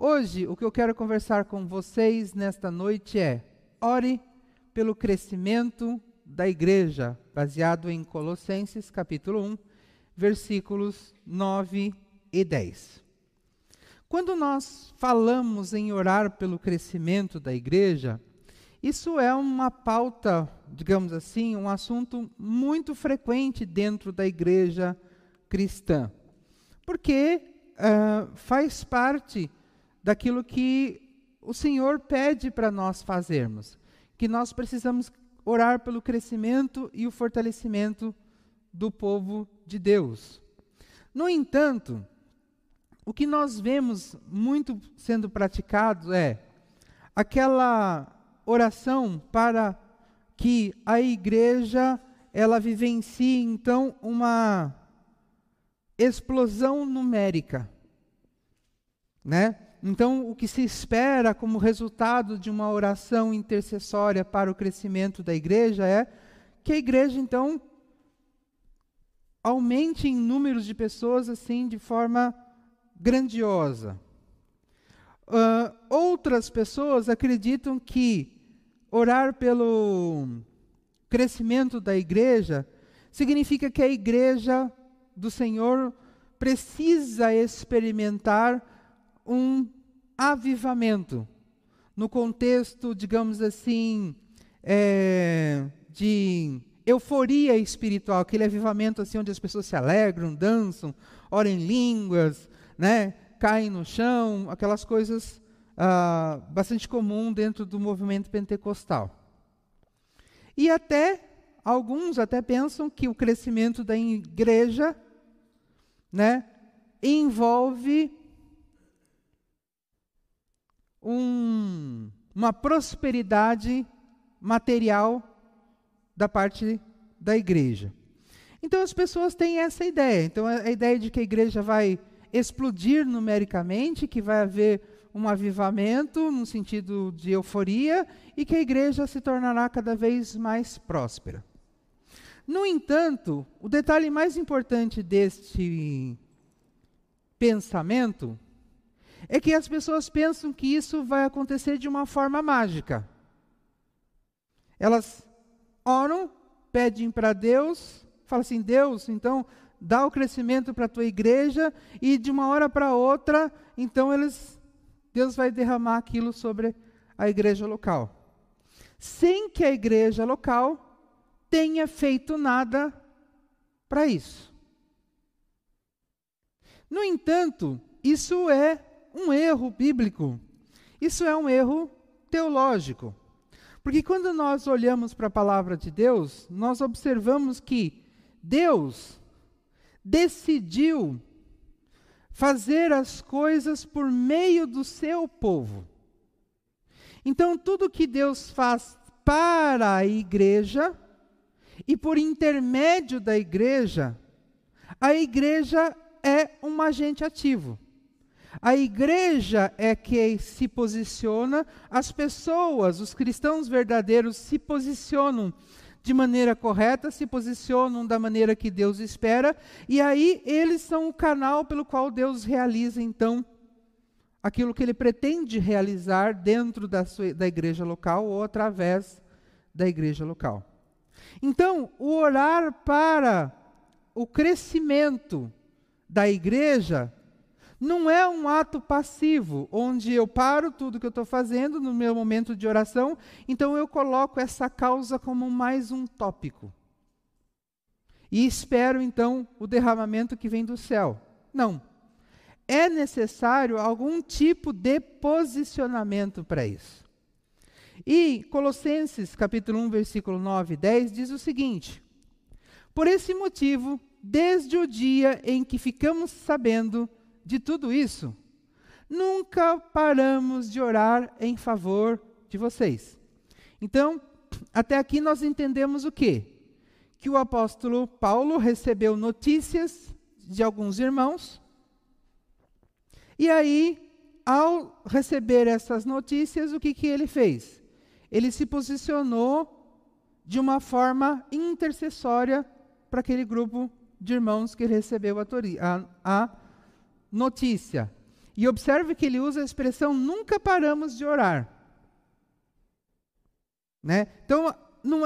Hoje, o que eu quero conversar com vocês nesta noite é: ore pelo crescimento da igreja, baseado em Colossenses capítulo 1, versículos 9 e 10. Quando nós falamos em orar pelo crescimento da igreja, isso é uma pauta, digamos assim, um assunto muito frequente dentro da igreja cristã, porque uh, faz parte daquilo que o Senhor pede para nós fazermos, que nós precisamos orar pelo crescimento e o fortalecimento do povo de Deus. No entanto, o que nós vemos muito sendo praticado é aquela oração para que a igreja ela vivencie então uma explosão numérica, né? Então, o que se espera como resultado de uma oração intercessória para o crescimento da igreja é que a igreja então aumente em números de pessoas assim de forma grandiosa. Uh, outras pessoas acreditam que orar pelo crescimento da igreja significa que a igreja do Senhor precisa experimentar um avivamento. No contexto, digamos assim, é, de euforia espiritual, aquele avivamento assim onde as pessoas se alegram, dançam, oram em línguas, né, caem no chão, aquelas coisas ah, bastante comum dentro do movimento pentecostal. E até alguns até pensam que o crescimento da igreja, né, envolve um, uma prosperidade material da parte da igreja. Então as pessoas têm essa ideia. Então a ideia de que a igreja vai explodir numericamente, que vai haver um avivamento no sentido de euforia e que a igreja se tornará cada vez mais próspera. No entanto, o detalhe mais importante deste pensamento é que as pessoas pensam que isso vai acontecer de uma forma mágica. Elas oram, pedem para Deus, falam assim: Deus, então dá o crescimento para a tua igreja, e de uma hora para outra, então eles, Deus vai derramar aquilo sobre a igreja local. Sem que a igreja local tenha feito nada para isso. No entanto, isso é um erro bíblico. Isso é um erro teológico. Porque quando nós olhamos para a palavra de Deus, nós observamos que Deus decidiu fazer as coisas por meio do seu povo. Então, tudo que Deus faz para a igreja e por intermédio da igreja, a igreja é um agente ativo. A igreja é que se posiciona, as pessoas, os cristãos verdadeiros, se posicionam de maneira correta, se posicionam da maneira que Deus espera, e aí eles são o canal pelo qual Deus realiza, então, aquilo que ele pretende realizar dentro da, sua, da igreja local ou através da igreja local. Então, o orar para o crescimento da igreja não é um ato passivo, onde eu paro tudo que eu estou fazendo no meu momento de oração, então eu coloco essa causa como mais um tópico. E espero então o derramamento que vem do céu. Não. É necessário algum tipo de posicionamento para isso. E Colossenses capítulo 1, versículo 9 e 10 diz o seguinte: Por esse motivo, desde o dia em que ficamos sabendo de tudo isso, nunca paramos de orar em favor de vocês. Então, até aqui nós entendemos o quê? Que o apóstolo Paulo recebeu notícias de alguns irmãos, e aí, ao receber essas notícias, o que, que ele fez? Ele se posicionou de uma forma intercessória para aquele grupo de irmãos que recebeu a, a, a notícia. E observe que ele usa a expressão nunca paramos de orar. Né? Então,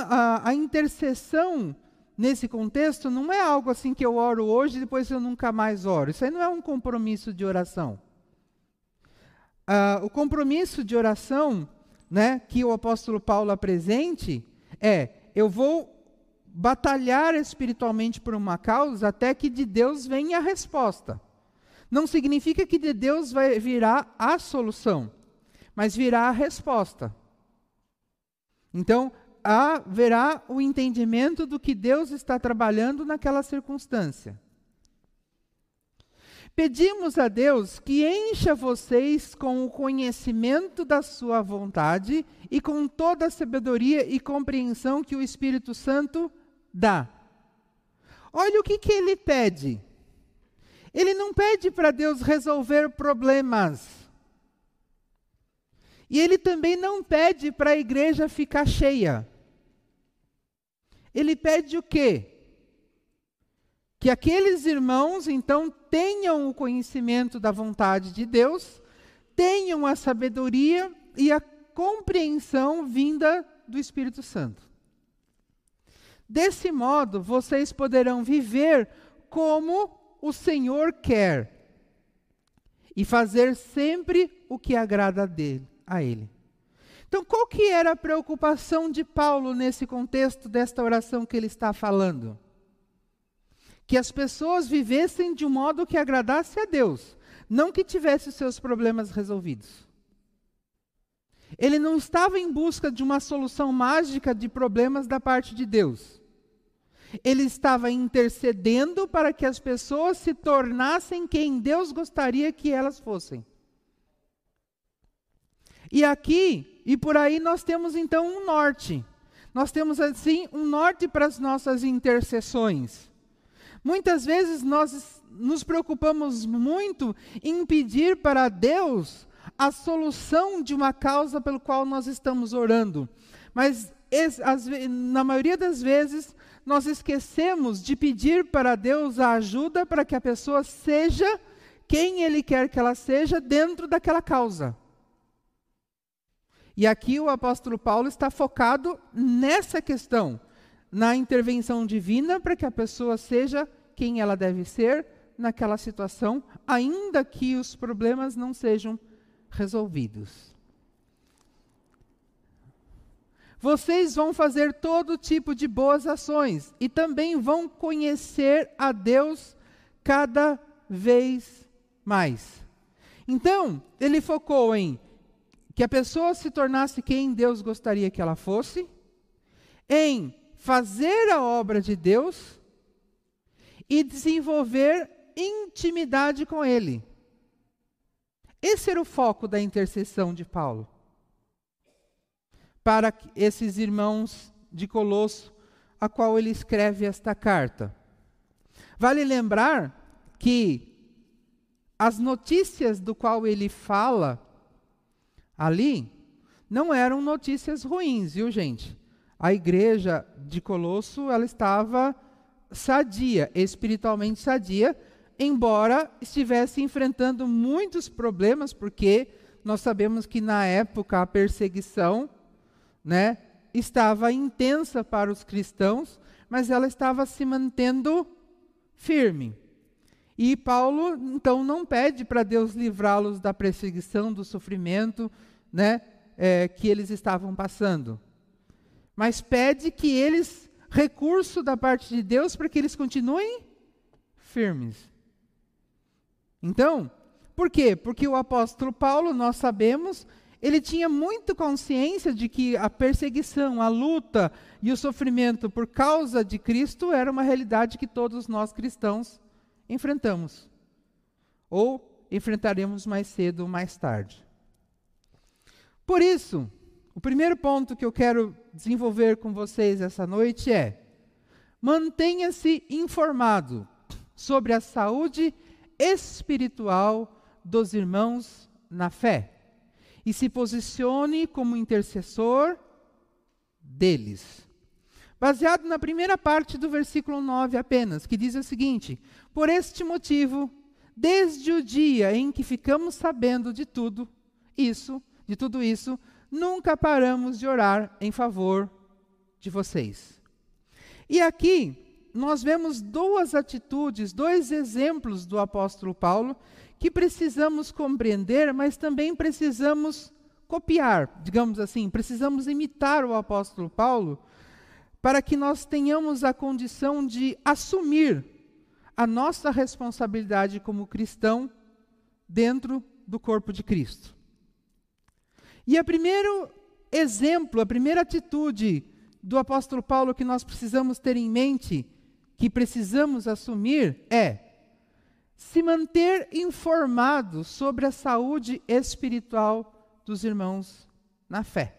a, a intercessão nesse contexto não é algo assim que eu oro hoje e depois eu nunca mais oro. Isso aí não é um compromisso de oração. Uh, o compromisso de oração né, que o apóstolo Paulo apresente é: eu vou batalhar espiritualmente por uma causa até que de Deus venha a resposta. Não significa que de Deus vai virar a solução, mas virá a resposta. Então, haverá o entendimento do que Deus está trabalhando naquela circunstância. Pedimos a Deus que encha vocês com o conhecimento da Sua vontade e com toda a sabedoria e compreensão que o Espírito Santo dá. Olha o que, que ele pede. Ele não pede para Deus resolver problemas. E ele também não pede para a igreja ficar cheia. Ele pede o quê? Que aqueles irmãos, então, tenham o conhecimento da vontade de Deus, tenham a sabedoria e a compreensão vinda do Espírito Santo. Desse modo, vocês poderão viver como o Senhor quer e fazer sempre o que agrada dele, a Ele. Então, qual que era a preocupação de Paulo nesse contexto desta oração que ele está falando? Que as pessoas vivessem de um modo que agradasse a Deus, não que tivesse seus problemas resolvidos. Ele não estava em busca de uma solução mágica de problemas da parte de Deus. Ele estava intercedendo para que as pessoas se tornassem quem Deus gostaria que elas fossem. E aqui e por aí nós temos então um norte. Nós temos assim um norte para as nossas intercessões. Muitas vezes nós nos preocupamos muito em pedir para Deus a solução de uma causa pelo qual nós estamos orando. Mas na maioria das vezes nós esquecemos de pedir para Deus a ajuda para que a pessoa seja quem Ele quer que ela seja dentro daquela causa. E aqui o apóstolo Paulo está focado nessa questão, na intervenção divina para que a pessoa seja quem ela deve ser naquela situação, ainda que os problemas não sejam resolvidos. Vocês vão fazer todo tipo de boas ações e também vão conhecer a Deus cada vez mais. Então, ele focou em que a pessoa se tornasse quem Deus gostaria que ela fosse, em fazer a obra de Deus e desenvolver intimidade com Ele. Esse era o foco da intercessão de Paulo. Para esses irmãos de Colosso, a qual ele escreve esta carta. Vale lembrar que as notícias do qual ele fala ali não eram notícias ruins, viu, gente? A igreja de Colosso, ela estava sadia, espiritualmente sadia, embora estivesse enfrentando muitos problemas, porque nós sabemos que na época a perseguição, né, estava intensa para os cristãos, mas ela estava se mantendo firme. E Paulo, então, não pede para Deus livrá-los da perseguição, do sofrimento né, é, que eles estavam passando, mas pede que eles, recurso da parte de Deus, para que eles continuem firmes. Então, por quê? Porque o apóstolo Paulo, nós sabemos, ele tinha muito consciência de que a perseguição, a luta e o sofrimento por causa de Cristo era uma realidade que todos nós cristãos enfrentamos. Ou enfrentaremos mais cedo ou mais tarde. Por isso, o primeiro ponto que eu quero desenvolver com vocês essa noite é: mantenha-se informado sobre a saúde espiritual dos irmãos na fé e se posicione como intercessor deles. Baseado na primeira parte do versículo 9 apenas, que diz o seguinte: Por este motivo, desde o dia em que ficamos sabendo de tudo isso, de tudo isso, nunca paramos de orar em favor de vocês. E aqui nós vemos duas atitudes, dois exemplos do apóstolo Paulo que precisamos compreender, mas também precisamos copiar, digamos assim, precisamos imitar o apóstolo Paulo para que nós tenhamos a condição de assumir a nossa responsabilidade como cristão dentro do corpo de Cristo. E o primeiro exemplo, a primeira atitude do apóstolo Paulo que nós precisamos ter em mente, que precisamos assumir, é se manter informado sobre a saúde espiritual dos irmãos na fé.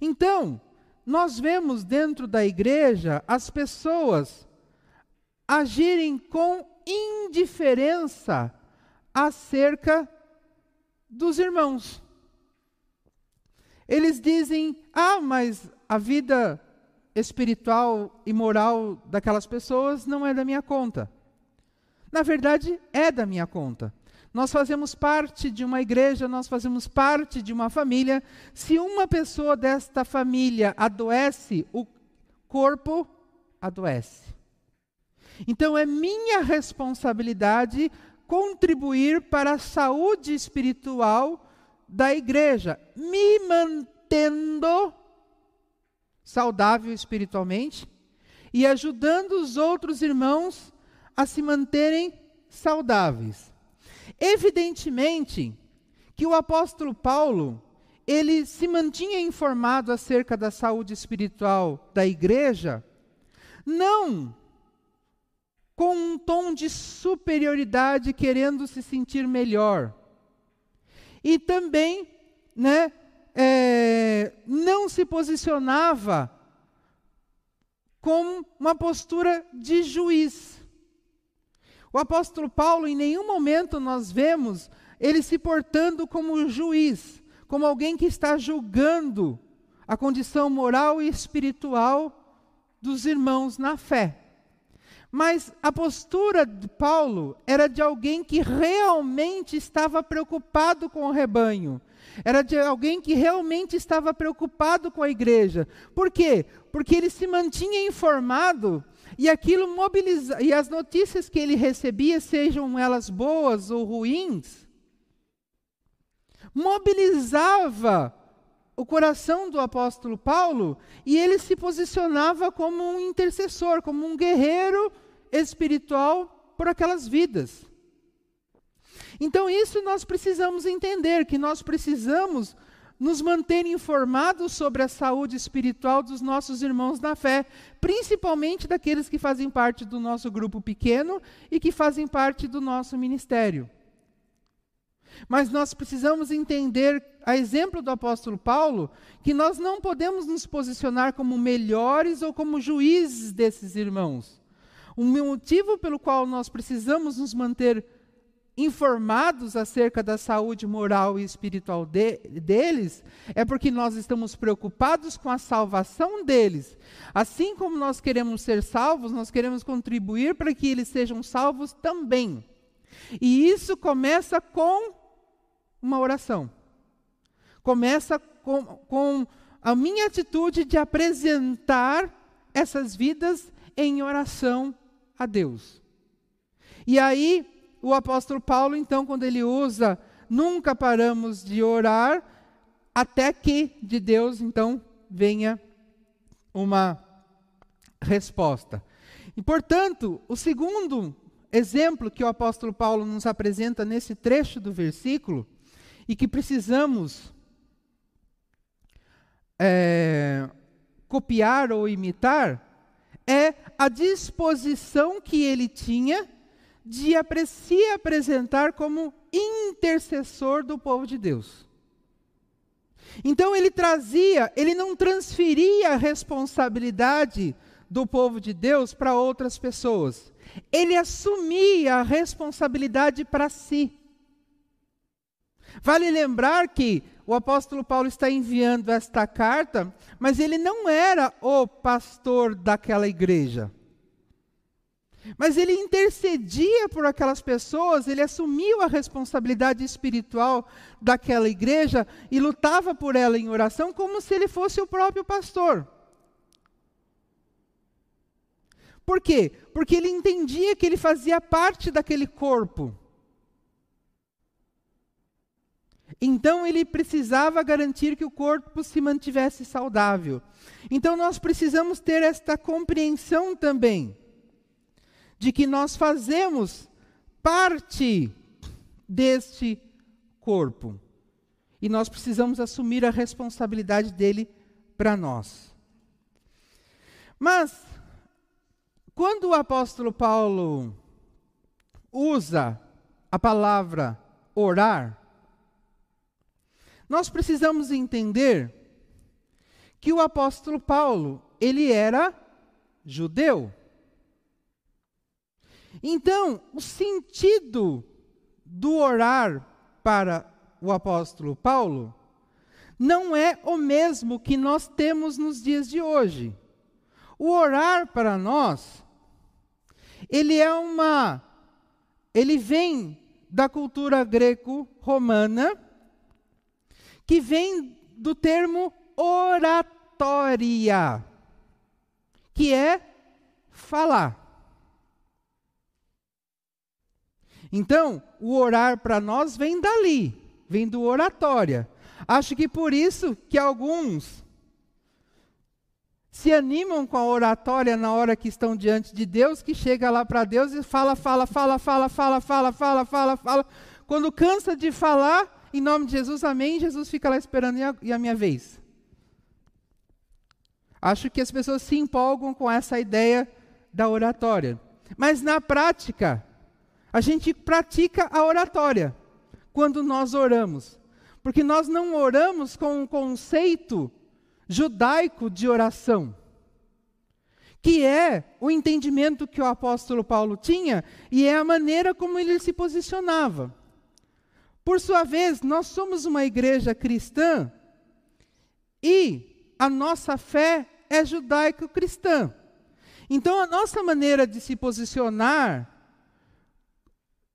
Então, nós vemos dentro da igreja as pessoas agirem com indiferença acerca dos irmãos. Eles dizem: ah, mas a vida espiritual e moral daquelas pessoas não é da minha conta. Na verdade, é da minha conta. Nós fazemos parte de uma igreja, nós fazemos parte de uma família. Se uma pessoa desta família adoece, o corpo adoece. Então é minha responsabilidade contribuir para a saúde espiritual da igreja, me mantendo saudável espiritualmente e ajudando os outros irmãos a se manterem saudáveis. Evidentemente que o apóstolo Paulo, ele se mantinha informado acerca da saúde espiritual da igreja, não com um tom de superioridade, querendo se sentir melhor. E também, né, é, não se posicionava com uma postura de juiz. O apóstolo Paulo, em nenhum momento nós vemos ele se portando como juiz, como alguém que está julgando a condição moral e espiritual dos irmãos na fé. Mas a postura de Paulo era de alguém que realmente estava preocupado com o rebanho. Era de alguém que realmente estava preocupado com a igreja. Por quê? Porque ele se mantinha informado e aquilo mobiliza e as notícias que ele recebia, sejam elas boas ou ruins, mobilizava o coração do apóstolo Paulo e ele se posicionava como um intercessor, como um guerreiro espiritual por aquelas vidas. Então, isso nós precisamos entender, que nós precisamos nos manter informados sobre a saúde espiritual dos nossos irmãos na fé, principalmente daqueles que fazem parte do nosso grupo pequeno e que fazem parte do nosso ministério. Mas nós precisamos entender, a exemplo do apóstolo Paulo, que nós não podemos nos posicionar como melhores ou como juízes desses irmãos. O motivo pelo qual nós precisamos nos manter informados acerca da saúde moral e espiritual de, deles, é porque nós estamos preocupados com a salvação deles. Assim como nós queremos ser salvos, nós queremos contribuir para que eles sejam salvos também. E isso começa com uma oração. Começa com, com a minha atitude de apresentar essas vidas em oração a Deus. E aí, o apóstolo Paulo, então, quando ele usa, nunca paramos de orar, até que de Deus, então, venha uma resposta. E, portanto, o segundo exemplo que o apóstolo Paulo nos apresenta nesse trecho do versículo, e que precisamos é, copiar ou imitar, é a disposição que ele tinha de se apresentar como intercessor do povo de Deus. Então ele trazia, ele não transferia a responsabilidade do povo de Deus para outras pessoas. Ele assumia a responsabilidade para si. Vale lembrar que o apóstolo Paulo está enviando esta carta, mas ele não era o pastor daquela igreja. Mas ele intercedia por aquelas pessoas, ele assumiu a responsabilidade espiritual daquela igreja e lutava por ela em oração como se ele fosse o próprio pastor. Por quê? Porque ele entendia que ele fazia parte daquele corpo. Então ele precisava garantir que o corpo se mantivesse saudável. Então nós precisamos ter esta compreensão também de que nós fazemos parte deste corpo. E nós precisamos assumir a responsabilidade dele para nós. Mas quando o apóstolo Paulo usa a palavra orar, nós precisamos entender que o apóstolo Paulo, ele era judeu. Então, o sentido do orar para o apóstolo Paulo não é o mesmo que nós temos nos dias de hoje. O orar para nós ele é uma ele vem da cultura greco-romana que vem do termo oratória, que é falar. Então, o orar para nós vem dali, vem do oratória. Acho que por isso que alguns se animam com a oratória na hora que estão diante de Deus, que chega lá para Deus e fala, fala, fala, fala, fala, fala, fala, fala, fala. Quando cansa de falar, em nome de Jesus, amém, Jesus fica lá esperando e a, e a minha vez. Acho que as pessoas se empolgam com essa ideia da oratória. Mas na prática, a gente pratica a oratória quando nós oramos. Porque nós não oramos com um conceito judaico de oração, que é o entendimento que o apóstolo Paulo tinha e é a maneira como ele se posicionava. Por sua vez, nós somos uma igreja cristã e a nossa fé é judaico-cristã. Então, a nossa maneira de se posicionar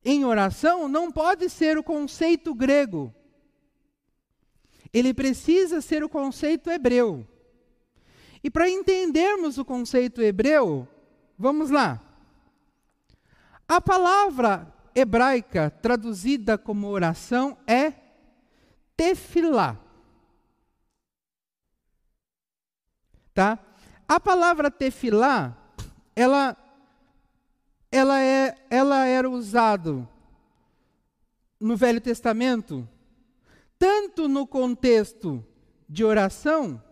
em oração não pode ser o conceito grego ele precisa ser o conceito hebreu. E para entendermos o conceito hebreu, vamos lá. A palavra hebraica traduzida como oração é tefilá. Tá? A palavra tefilá, ela ela é ela era usado no Velho Testamento tanto no contexto de oração,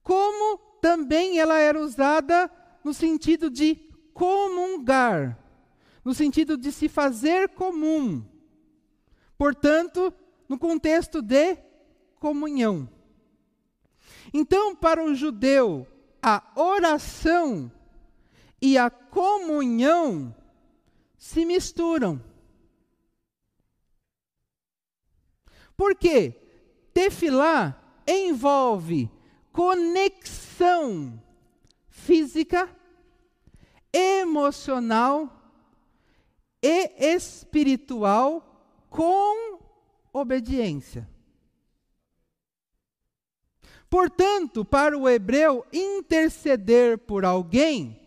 como também ela era usada no sentido de comungar, no sentido de se fazer comum. Portanto, no contexto de comunhão. Então, para o judeu, a oração e a comunhão se misturam. Porque tefilá envolve conexão física, emocional e espiritual com obediência. Portanto, para o hebreu, interceder por alguém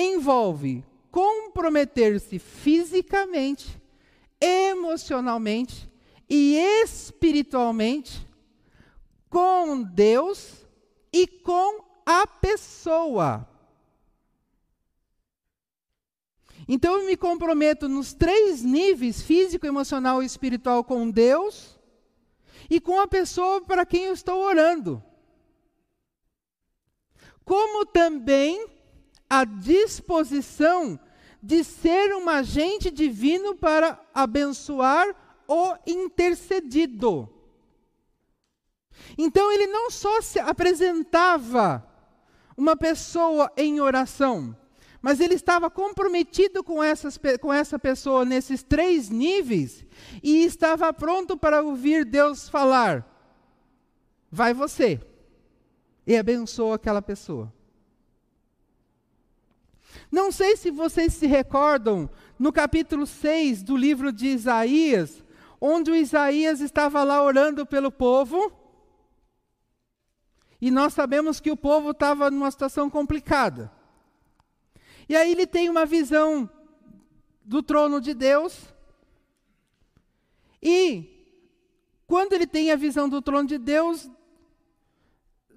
envolve comprometer-se fisicamente, emocionalmente e espiritualmente com Deus e com a pessoa. Então eu me comprometo nos três níveis físico, emocional e espiritual com Deus e com a pessoa para quem eu estou orando. Como também a disposição de ser um agente divino para abençoar o intercedido. Então ele não só se apresentava uma pessoa em oração, mas ele estava comprometido com, essas, com essa pessoa nesses três níveis e estava pronto para ouvir Deus falar: vai você, e abençoa aquela pessoa. Não sei se vocês se recordam, no capítulo 6 do livro de Isaías, onde o Isaías estava lá orando pelo povo, e nós sabemos que o povo estava numa situação complicada. E aí ele tem uma visão do trono de Deus, e quando ele tem a visão do trono de Deus,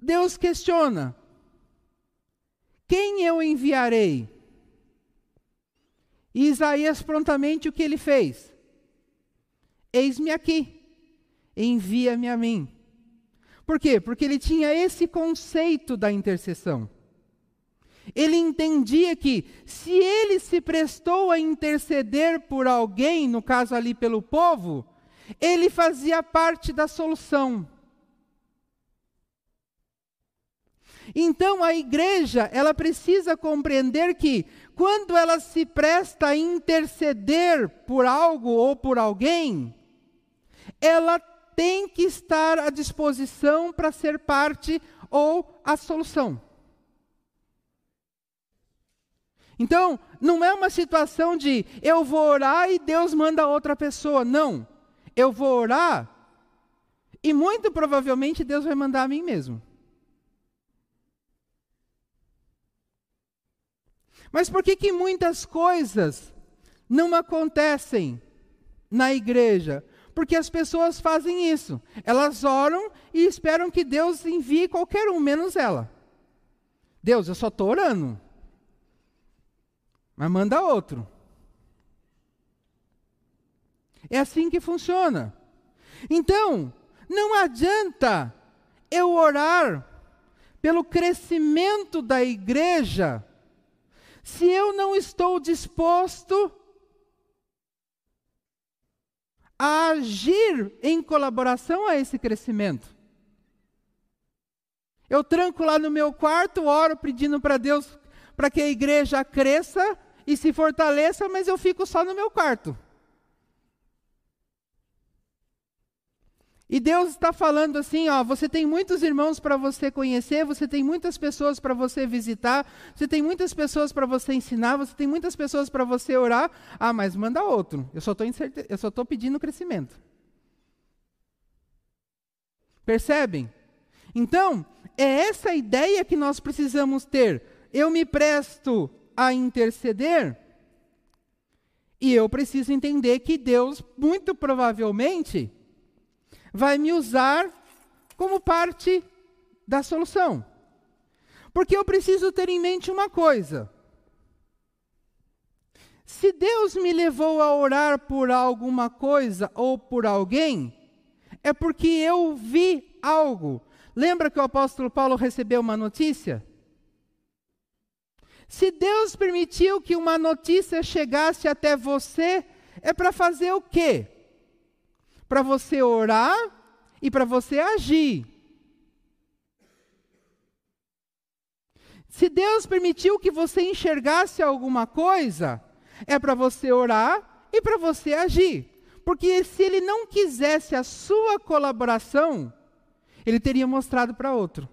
Deus questiona: quem eu enviarei? E Isaías prontamente o que ele fez? Eis-me aqui, envia-me a mim. Por quê? Porque ele tinha esse conceito da intercessão. Ele entendia que se ele se prestou a interceder por alguém, no caso ali pelo povo, ele fazia parte da solução. Então a igreja, ela precisa compreender que quando ela se presta a interceder por algo ou por alguém, ela tem que estar à disposição para ser parte ou a solução. Então, não é uma situação de eu vou orar e Deus manda outra pessoa. Não. Eu vou orar e muito provavelmente Deus vai mandar a mim mesmo. Mas por que, que muitas coisas não acontecem na igreja? Porque as pessoas fazem isso. Elas oram e esperam que Deus envie qualquer um, menos ela. Deus, eu só estou orando. Mas manda outro. É assim que funciona. Então, não adianta eu orar pelo crescimento da igreja se eu não estou disposto a agir em colaboração a esse crescimento. Eu tranco lá no meu quarto, oro pedindo para Deus para que a igreja cresça e se fortaleça, mas eu fico só no meu quarto. E Deus está falando assim, ó, você tem muitos irmãos para você conhecer, você tem muitas pessoas para você visitar, você tem muitas pessoas para você ensinar, você tem muitas pessoas para você orar. Ah, mas manda outro. Eu só estou estou pedindo crescimento. Percebem? Então, é essa ideia que nós precisamos ter. Eu me presto a interceder e eu preciso entender que Deus, muito provavelmente, vai me usar como parte da solução. Porque eu preciso ter em mente uma coisa. Se Deus me levou a orar por alguma coisa ou por alguém, é porque eu vi algo. Lembra que o apóstolo Paulo recebeu uma notícia? Se Deus permitiu que uma notícia chegasse até você, é para fazer o quê? Para você orar e para você agir. Se Deus permitiu que você enxergasse alguma coisa, é para você orar e para você agir. Porque se ele não quisesse a sua colaboração, ele teria mostrado para outro.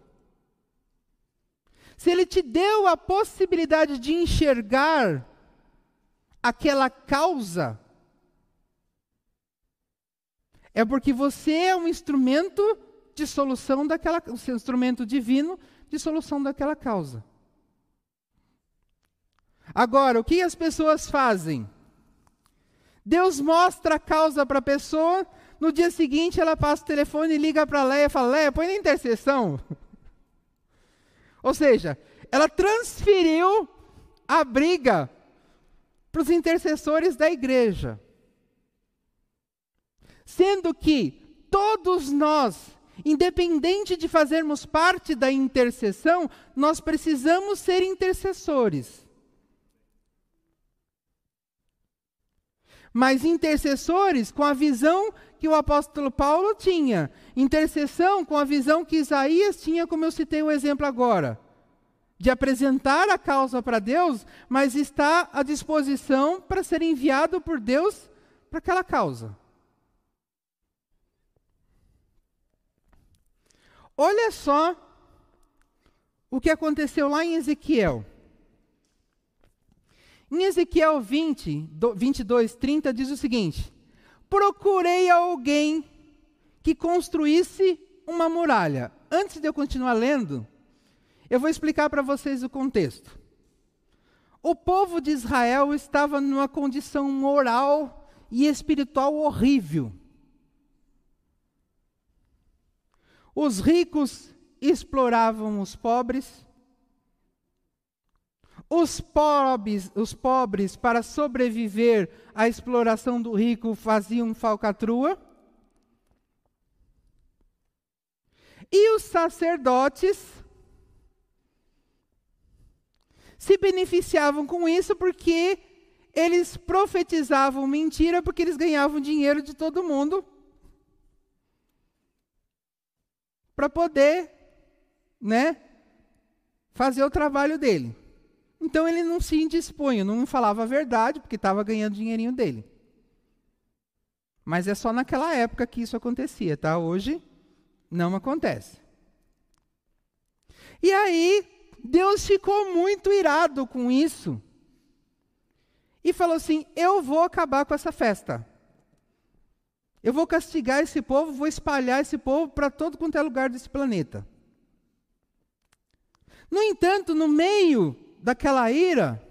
Se ele te deu a possibilidade de enxergar aquela causa, é porque você é um instrumento de solução daquela, seu instrumento divino de solução daquela causa. Agora, o que as pessoas fazem? Deus mostra a causa para a pessoa, no dia seguinte ela passa o telefone e liga para Leia e fala: Leia, põe na intercessão. Ou seja, ela transferiu a briga para os intercessores da igreja. Sendo que todos nós, independente de fazermos parte da intercessão, nós precisamos ser intercessores. Mas intercessores com a visão que o apóstolo Paulo tinha, intercessão com a visão que Isaías tinha, como eu citei o exemplo agora, de apresentar a causa para Deus, mas está à disposição para ser enviado por Deus para aquela causa. Olha só o que aconteceu lá em Ezequiel. Em Ezequiel 20, 22, 30 diz o seguinte: Procurei alguém que construísse uma muralha. Antes de eu continuar lendo, eu vou explicar para vocês o contexto. O povo de Israel estava numa condição moral e espiritual horrível. Os ricos exploravam os pobres, os pobres, os pobres, para sobreviver à exploração do rico, faziam falcatrua. E os sacerdotes se beneficiavam com isso porque eles profetizavam mentira porque eles ganhavam dinheiro de todo mundo para poder, né, fazer o trabalho dele. Então ele não se indispunha, não falava a verdade, porque estava ganhando dinheirinho dele. Mas é só naquela época que isso acontecia, tá? Hoje não acontece. E aí, Deus ficou muito irado com isso. E falou assim: Eu vou acabar com essa festa. Eu vou castigar esse povo, vou espalhar esse povo para todo quanto é lugar desse planeta. No entanto, no meio daquela ira,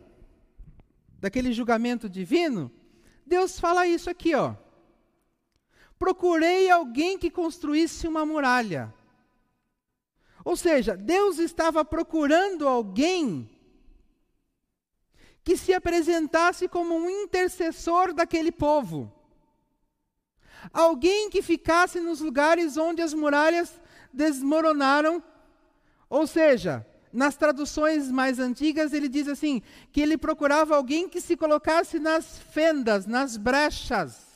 daquele julgamento divino, Deus fala isso aqui, ó. Procurei alguém que construísse uma muralha. Ou seja, Deus estava procurando alguém que se apresentasse como um intercessor daquele povo. Alguém que ficasse nos lugares onde as muralhas desmoronaram. Ou seja, nas traduções mais antigas, ele diz assim: que ele procurava alguém que se colocasse nas fendas, nas brechas.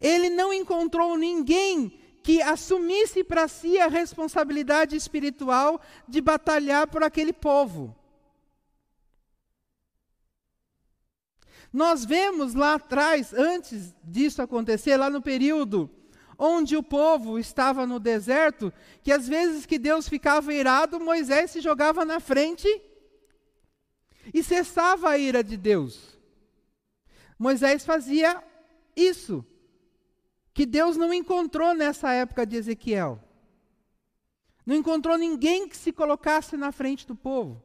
Ele não encontrou ninguém que assumisse para si a responsabilidade espiritual de batalhar por aquele povo. Nós vemos lá atrás, antes disso acontecer, lá no período onde o povo estava no deserto, que às vezes que Deus ficava irado, Moisés se jogava na frente e cessava a ira de Deus. Moisés fazia isso, que Deus não encontrou nessa época de Ezequiel. Não encontrou ninguém que se colocasse na frente do povo.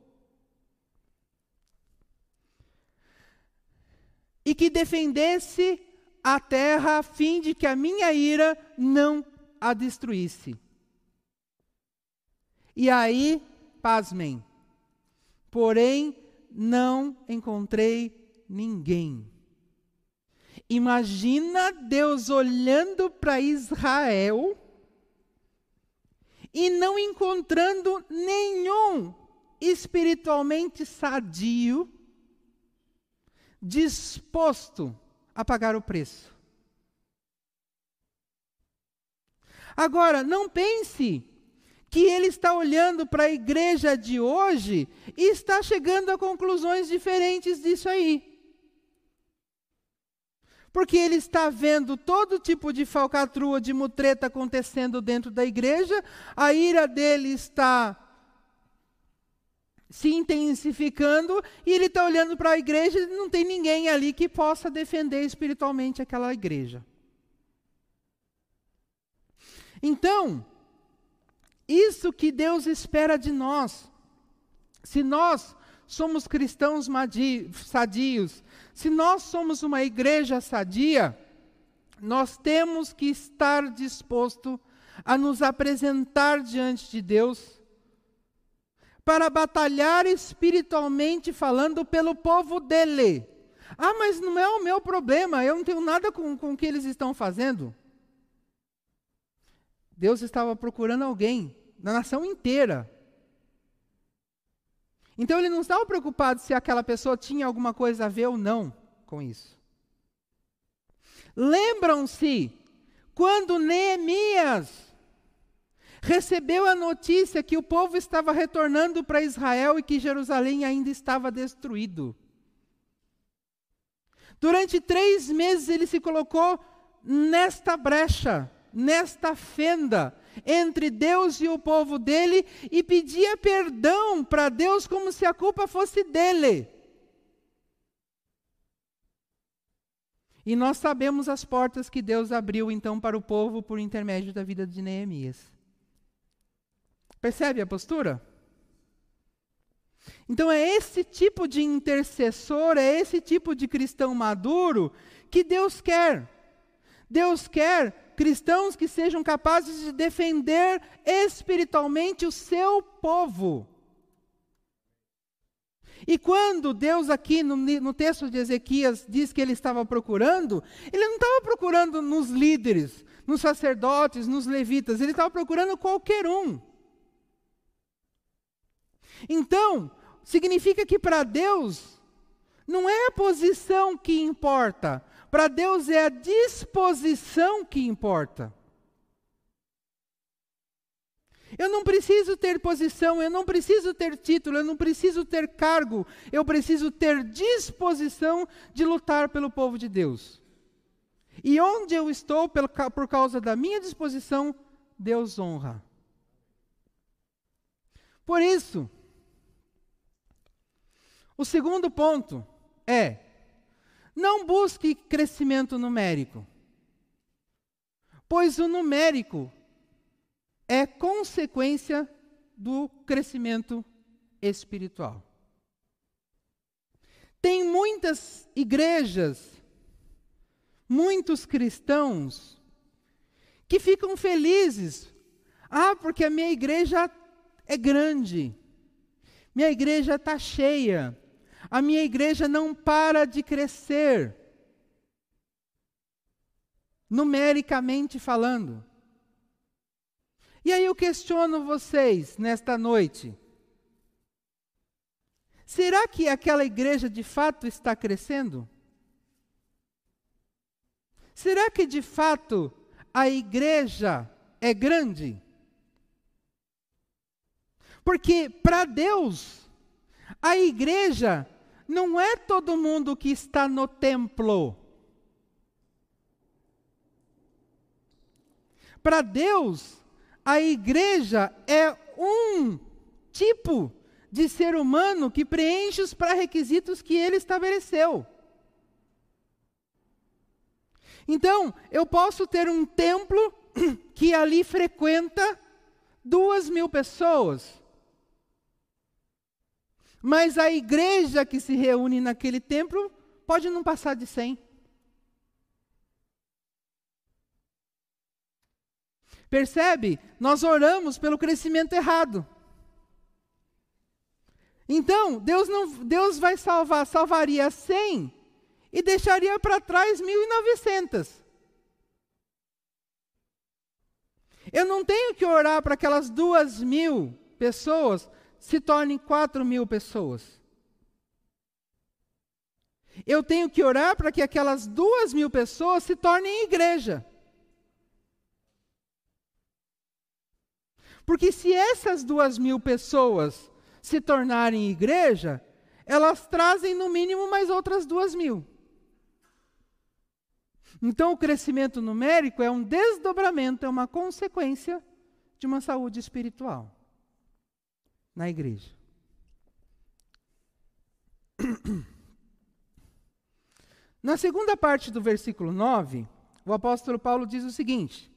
E que defendesse a terra a fim de que a minha ira não a destruísse. E aí, pasmem, porém não encontrei ninguém. Imagina Deus olhando para Israel e não encontrando nenhum espiritualmente sadio disposto a pagar o preço. Agora, não pense que ele está olhando para a igreja de hoje e está chegando a conclusões diferentes disso aí. Porque ele está vendo todo tipo de falcatrua, de mutreta acontecendo dentro da igreja, a ira dele está se intensificando e ele está olhando para a igreja e não tem ninguém ali que possa defender espiritualmente aquela igreja. Então, isso que Deus espera de nós, se nós somos cristãos sadios, se nós somos uma igreja sadia, nós temos que estar disposto a nos apresentar diante de Deus para batalhar espiritualmente falando pelo povo dele. Ah, mas não é o meu problema, eu não tenho nada com, com o que eles estão fazendo. Deus estava procurando alguém, na nação inteira. Então ele não estava preocupado se aquela pessoa tinha alguma coisa a ver ou não com isso. Lembram-se quando Neemias recebeu a notícia que o povo estava retornando para Israel e que Jerusalém ainda estava destruído. Durante três meses ele se colocou nesta brecha, nesta fenda. entre Deus e o povo dele e pedia perdão para Deus como se a culpa fosse dele. E nós sabemos as portas que Deus abriu então para o povo por intermédio da vida de Neemias. Percebe a postura? Então é esse tipo de intercessor, é esse tipo de cristão maduro que Deus quer. Deus quer cristãos que sejam capazes de defender espiritualmente o seu povo. E quando Deus, aqui no, no, texto de Ezequias, diz que ele estava procurando, ele não estava procurando nos líderes, nos sacerdotes, nos levitas, ele estava procurando qualquer um. Então, significa que para Deus, não é a posição que importa, para Deus é a disposição que importa. Eu não preciso ter posição, eu não preciso ter título, eu não preciso ter cargo, eu preciso ter disposição de lutar pelo povo de Deus. E onde eu estou, por causa da minha disposição, Deus honra. Por isso, o segundo ponto é: não busque crescimento numérico, pois o numérico é consequência do crescimento espiritual. Tem muitas igrejas, muitos cristãos, que ficam felizes. Ah, porque a minha igreja é grande, minha igreja está cheia, a minha igreja não para de crescer, numericamente falando. E aí eu questiono vocês nesta noite. Será que aquela igreja de fato está crescendo? Será que de fato a igreja é grande? Porque para Deus, a igreja não é todo mundo que está no templo. Para Deus, a igreja é um tipo de ser humano que preenche os pré-requisitos que ele estabeleceu. Então, eu posso ter um templo que ali frequenta duas mil pessoas. Mas a igreja que se reúne naquele templo pode não passar de cem. Percebe? Nós oramos pelo crescimento errado. Então, Deus não, Deus vai salvar, salvaria 100 e deixaria para trás 1.900. Eu não tenho que orar para aquelas duas mil pessoas se tornem quatro mil pessoas. Eu tenho que orar para que aquelas duas mil pessoas se tornem igreja. Porque se essas duas mil pessoas se tornarem igreja, elas trazem no mínimo mais outras duas mil. Então, o crescimento numérico é um desdobramento, é uma consequência de uma saúde espiritual na igreja. Na segunda parte do versículo 9, o apóstolo Paulo diz o seguinte: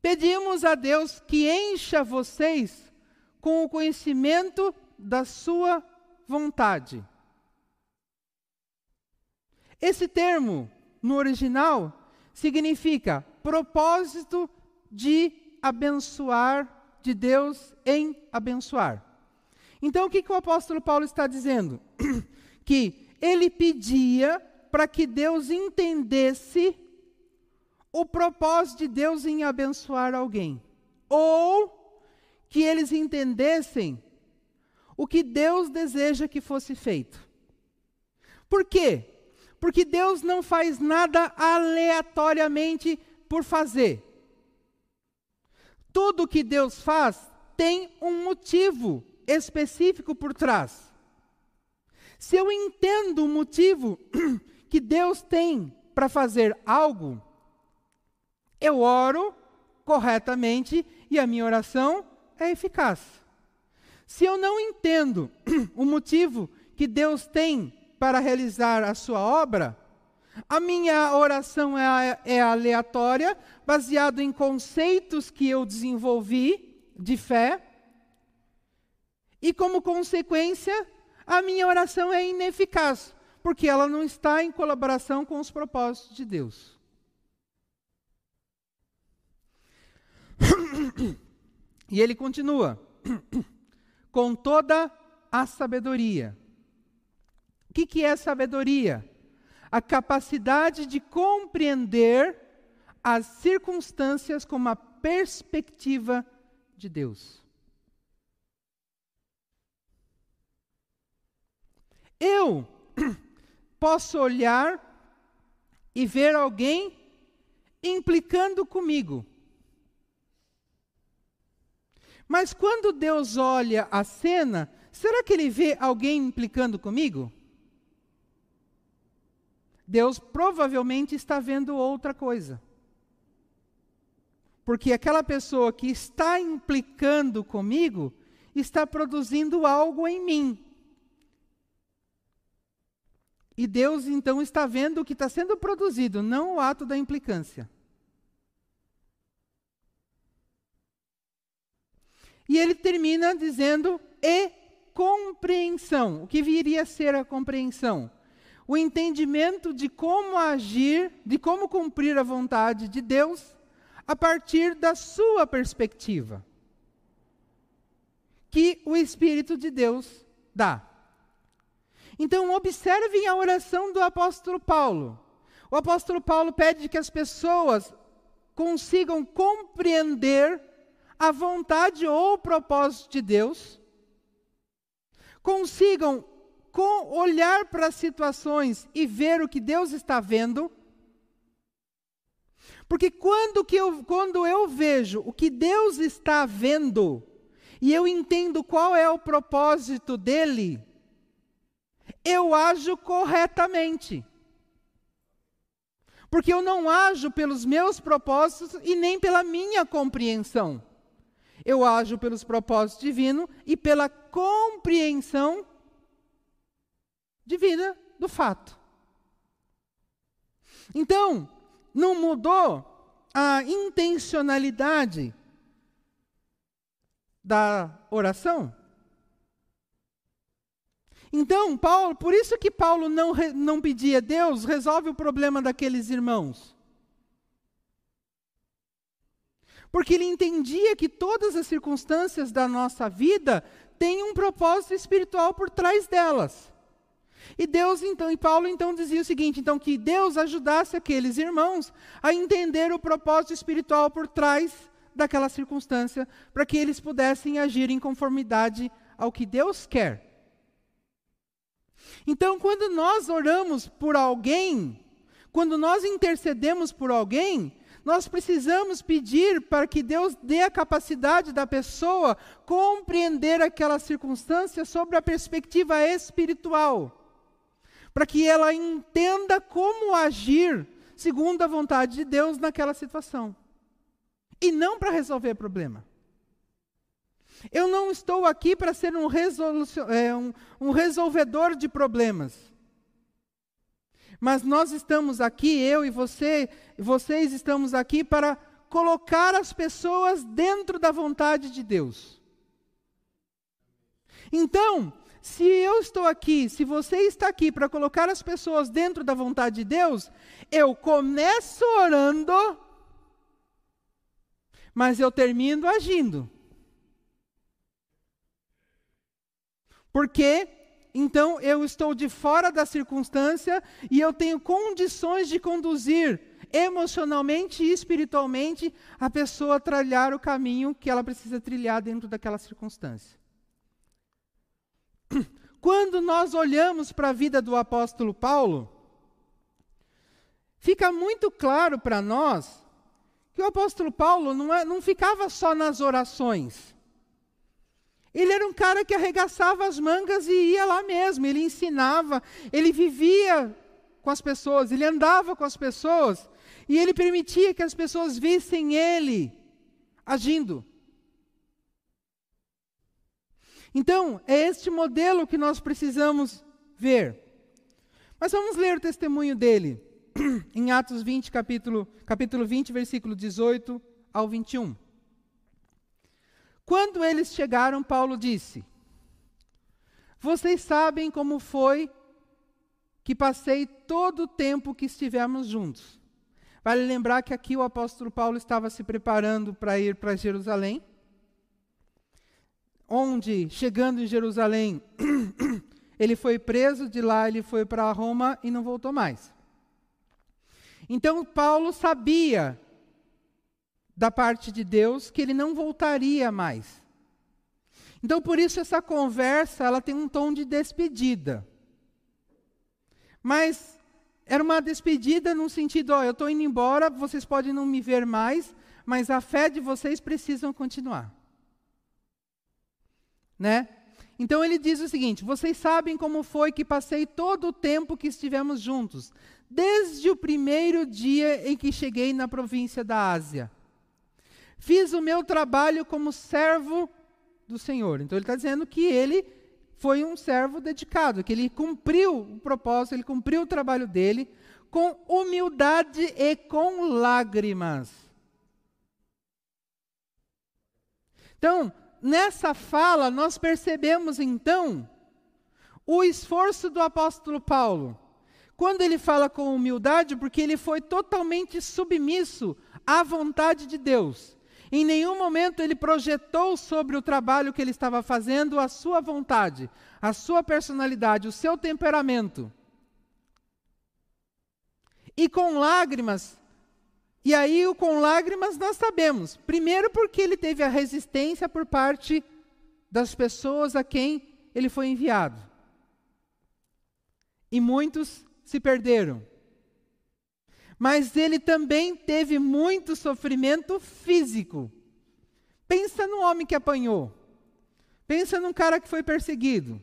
Pedimos a Deus que encha vocês com o conhecimento da sua vontade. Esse termo, no original, significa propósito de abençoar, de Deus em abençoar. Então, o que, que o apóstolo Paulo está dizendo? que ele pedia para que Deus entendesse o propósito de Deus em abençoar alguém, ou que eles entendessem o que Deus deseja que fosse feito. Por quê? Porque Deus não faz nada aleatoriamente por fazer. Tudo que Deus faz tem um motivo específico por trás. Se eu entendo o motivo que Deus tem para fazer algo, eu oro, corretamente e a minha oração é eficaz. Se eu não entendo o motivo que Deus tem para realizar a sua obra, a minha oração é, é aleatória, baseado em conceitos que eu desenvolvi de fé, e como consequência, a minha oração é ineficaz, porque ela não está em colaboração com os propósitos de Deus. E ele continua: com toda a sabedoria. O que, que é sabedoria? A capacidade de compreender as circunstâncias com uma perspectiva de Deus. Eu posso olhar e ver alguém implicando comigo. Mas quando Deus olha a cena, será que ele vê alguém implicando comigo? Deus provavelmente está vendo outra coisa. Porque aquela pessoa que está implicando comigo está produzindo algo em mim. E Deus então está vendo o que está sendo produzido, não o ato da implicância. E ele termina dizendo e compreensão. O que viria a ser a compreensão? O entendimento de como agir, de como cumprir a vontade de Deus a partir da sua perspectiva. Que o Espírito de Deus dá. Então, observem a oração do apóstolo Paulo. O apóstolo Paulo pede que as pessoas consigam compreender a vontade ou o propósito de Deus, consigam olhar para as situações e ver o que Deus está vendo. Porque quando, que eu, quando eu vejo o que Deus está vendo, e eu entendo qual é o propósito dele, eu ajo corretamente. Porque eu não ajo pelos meus propósitos e nem pela minha compreensão. Eu ajo pelos propósitos divinos e pela compreensão divina do fato. Então, não mudou a intencionalidade da oração? Então, Paulo, por isso que Paulo não, não pedia, Deus, resolve o problema daqueles irmãos. Porque ele entendia que todas as circunstâncias da nossa vida têm um propósito espiritual por trás delas. E Deus então, e Paulo então dizia o seguinte, então que Deus ajudasse aqueles irmãos a entender o propósito espiritual por trás daquela circunstância, para que eles pudessem agir em conformidade ao que Deus quer. Então, quando nós oramos por alguém, quando nós intercedemos por alguém, nós precisamos pedir para que Deus dê a capacidade da pessoa compreender aquela circunstância sobre a perspectiva espiritual, para que ela entenda como agir segundo a vontade de Deus naquela situação, e não para resolver problema. Eu não estou aqui para ser um, é, um, um resolvedor de problemas. Mas nós estamos aqui, eu e você, vocês estamos aqui para colocar as pessoas dentro da vontade de Deus. Então, se eu estou aqui, se você está aqui para colocar as pessoas dentro da vontade de Deus, eu começo orando, mas eu termino agindo. Porque então eu estou de fora da circunstância e eu tenho condições de conduzir emocionalmente e espiritualmente a pessoa a trilhar o caminho que ela precisa trilhar dentro daquela circunstância. Quando nós olhamos para a vida do apóstolo Paulo, fica muito claro para nós que o apóstolo Paulo não, é, não ficava só nas orações. Ele era um cara que arregaçava as mangas e ia lá mesmo. Ele ensinava, ele vivia com as pessoas, ele andava com as pessoas e ele permitia que as pessoas vissem ele agindo. Então, é este modelo que nós precisamos ver. Mas vamos ler o testemunho dele em Atos 20, capítulo, capítulo 20, versículo 18 ao 21. Quando eles chegaram, Paulo disse: Vocês sabem como foi que passei todo o tempo que estivemos juntos. Vale lembrar que aqui o apóstolo Paulo estava se preparando para ir para Jerusalém, onde, chegando em Jerusalém, ele foi preso, de lá ele foi para Roma e não voltou mais. Então Paulo sabia da parte de Deus que ele não voltaria mais. Então por isso essa conversa, ela tem um tom de despedida. Mas era uma despedida no sentido, ó, eu estou indo embora, vocês podem não me ver mais, mas a fé de vocês precisam continuar. Né? Então ele diz o seguinte: Vocês sabem como foi que passei todo o tempo que estivemos juntos, desde o primeiro dia em que cheguei na província da Ásia. Fiz o meu trabalho como servo do Senhor. Então ele está dizendo que ele foi um servo dedicado, que ele cumpriu o propósito, ele cumpriu o trabalho dele com humildade e com lágrimas. Então, nessa fala, nós percebemos então o esforço do apóstolo Paulo. Quando ele fala com humildade, porque ele foi totalmente submisso à vontade de Deus. Em nenhum momento ele projetou sobre o trabalho que ele estava fazendo a sua vontade, a sua personalidade, o seu temperamento. E com lágrimas, e aí o com lágrimas nós sabemos, primeiro porque ele teve a resistência por parte das pessoas a quem ele foi enviado. E muitos se perderam mas ele também teve muito sofrimento físico. Pensa no homem que apanhou. Pensa num cara que foi perseguido.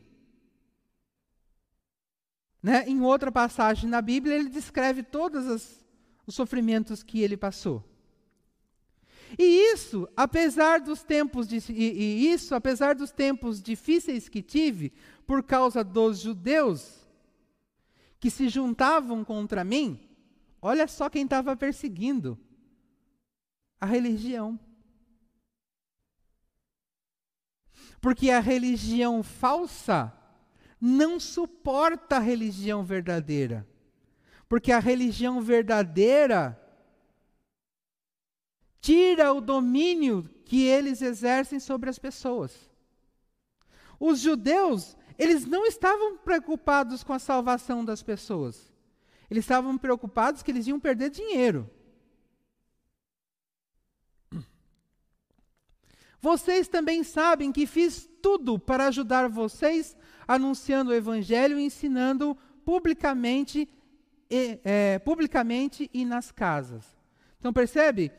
Né? Em outra passagem na Bíblia, ele descreve todos os sofrimentos que ele passou. E isso, apesar dos tempos de, e, e isso, apesar dos tempos difíceis que tive, por causa dos judeus que se juntavam contra mim, Olha só quem estava perseguindo a religião. Porque a religião falsa não suporta a religião verdadeira. Porque a religião verdadeira tira o domínio que eles exercem sobre as pessoas. Os judeus, eles não estavam preocupados com a salvação das pessoas. Eles estavam preocupados que eles iam perder dinheiro. Vocês também sabem que fiz tudo para ajudar vocês anunciando o Evangelho e ensinando publicamente e, é, publicamente e nas casas. Então percebe?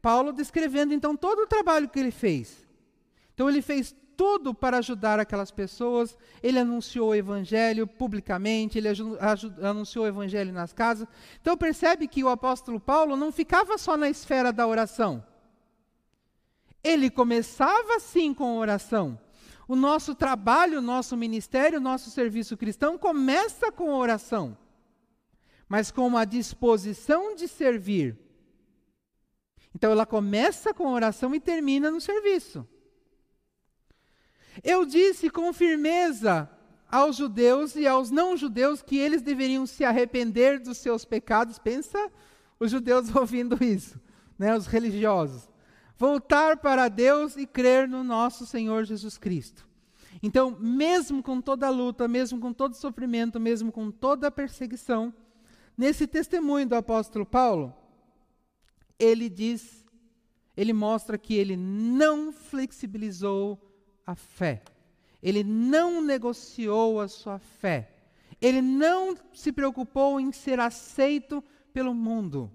Paulo descrevendo então todo o trabalho que ele fez. Então ele fez tudo para ajudar aquelas pessoas. Ele anunciou o evangelho publicamente, ele anunciou o evangelho nas casas. Então percebe que o apóstolo Paulo não ficava só na esfera da oração. Ele começava sim com oração. O nosso trabalho, o nosso ministério, o nosso serviço cristão começa com oração, mas com uma disposição de servir. Então ela começa com oração e termina no serviço. Eu disse com firmeza aos judeus e aos não-judeus que eles deveriam se arrepender dos seus pecados. Pensa os judeus ouvindo isso, né, os religiosos. Voltar para Deus e crer no nosso Senhor Jesus Cristo. Então, mesmo com toda a luta, mesmo com todo sofrimento, mesmo com toda a perseguição, nesse testemunho do apóstolo Paulo, ele diz, ele mostra que ele não flexibilizou a fé. Ele não negociou a sua fé. Ele não se preocupou em ser aceito pelo mundo.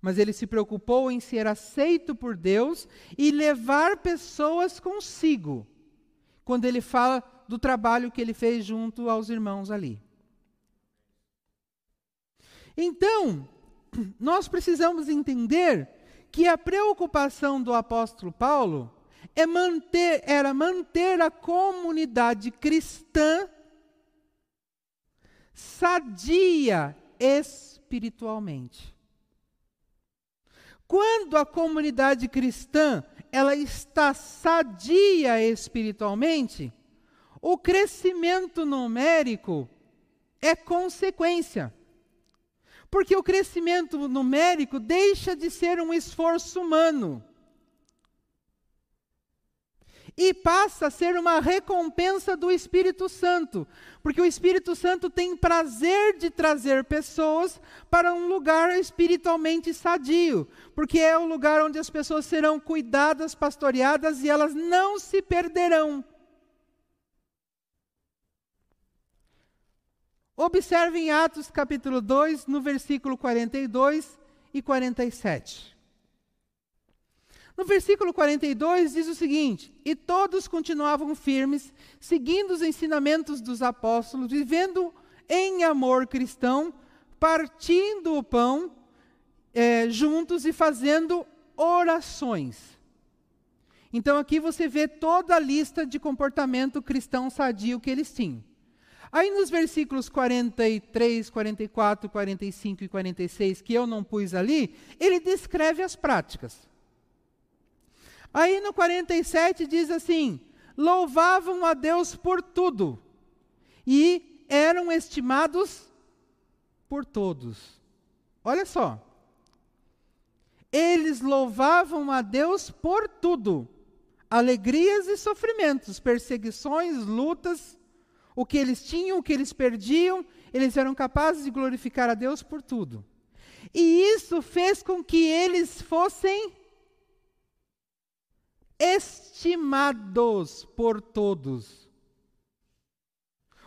Mas ele se preocupou em ser aceito por Deus e levar pessoas consigo. Quando ele fala do trabalho que ele fez junto aos irmãos ali. Então, nós precisamos entender que a preocupação do apóstolo Paulo é manter, era manter a comunidade cristã sadia espiritualmente. Quando a comunidade cristã ela está sadia espiritualmente, o crescimento numérico é consequência. Porque o crescimento numérico deixa de ser um esforço humano e passa a ser uma recompensa do Espírito Santo, porque o Espírito Santo tem prazer de trazer pessoas para um lugar espiritualmente sadio, porque é o lugar onde as pessoas serão cuidadas, pastoreadas e elas não se perderão. Observe em Atos capítulo 2, no versículo 42 e 47. No versículo 42 diz o seguinte: E todos continuavam firmes, seguindo os ensinamentos dos apóstolos, vivendo em amor cristão, partindo o pão é, juntos e fazendo orações. Então aqui você vê toda a lista de comportamento cristão sadio que eles tinham. Aí nos versículos 43, 44, 45 e 46, que eu não pus ali, ele descreve as práticas. Aí no 47 diz assim: louvavam a Deus por tudo e eram estimados por todos. Olha só. Eles louvavam a Deus por tudo. Alegrias e sofrimentos, perseguições, lutas, o que eles tinham, o que eles perdiam, eles eram capazes de glorificar a Deus por tudo. E isso fez com que eles fossem estimados por todos.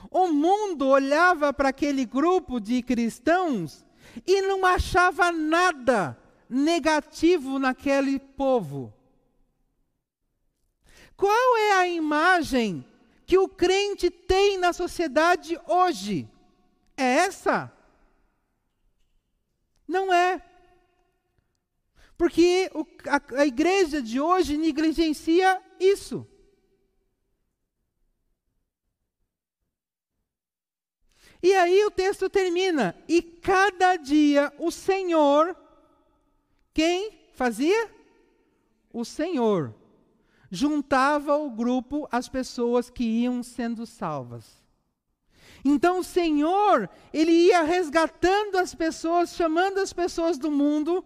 O mundo olhava para aquele grupo de cristãos e não achava nada negativo naquele povo. Qual é a imagem que o crente tem na sociedade hoje? É essa? Não é. Porque o, a, a igreja de hoje negligencia isso. E aí o texto termina: e cada dia o Senhor, quem fazia? O Senhor juntava o grupo as pessoas que iam sendo salvas. Então o Senhor, ele ia resgatando as pessoas, chamando as pessoas do mundo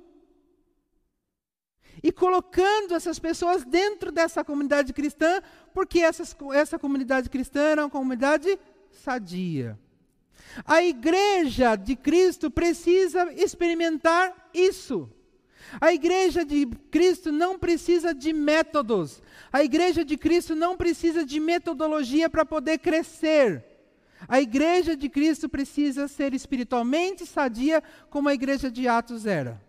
e colocando essas pessoas dentro dessa comunidade cristã, porque essas, essa comunidade cristã era uma comunidade sadia. A igreja de Cristo precisa experimentar isso. A igreja de Cristo não precisa de métodos. A igreja de Cristo não precisa de metodologia para poder crescer. A igreja de Cristo precisa ser espiritualmente sadia, como a igreja de Atos era.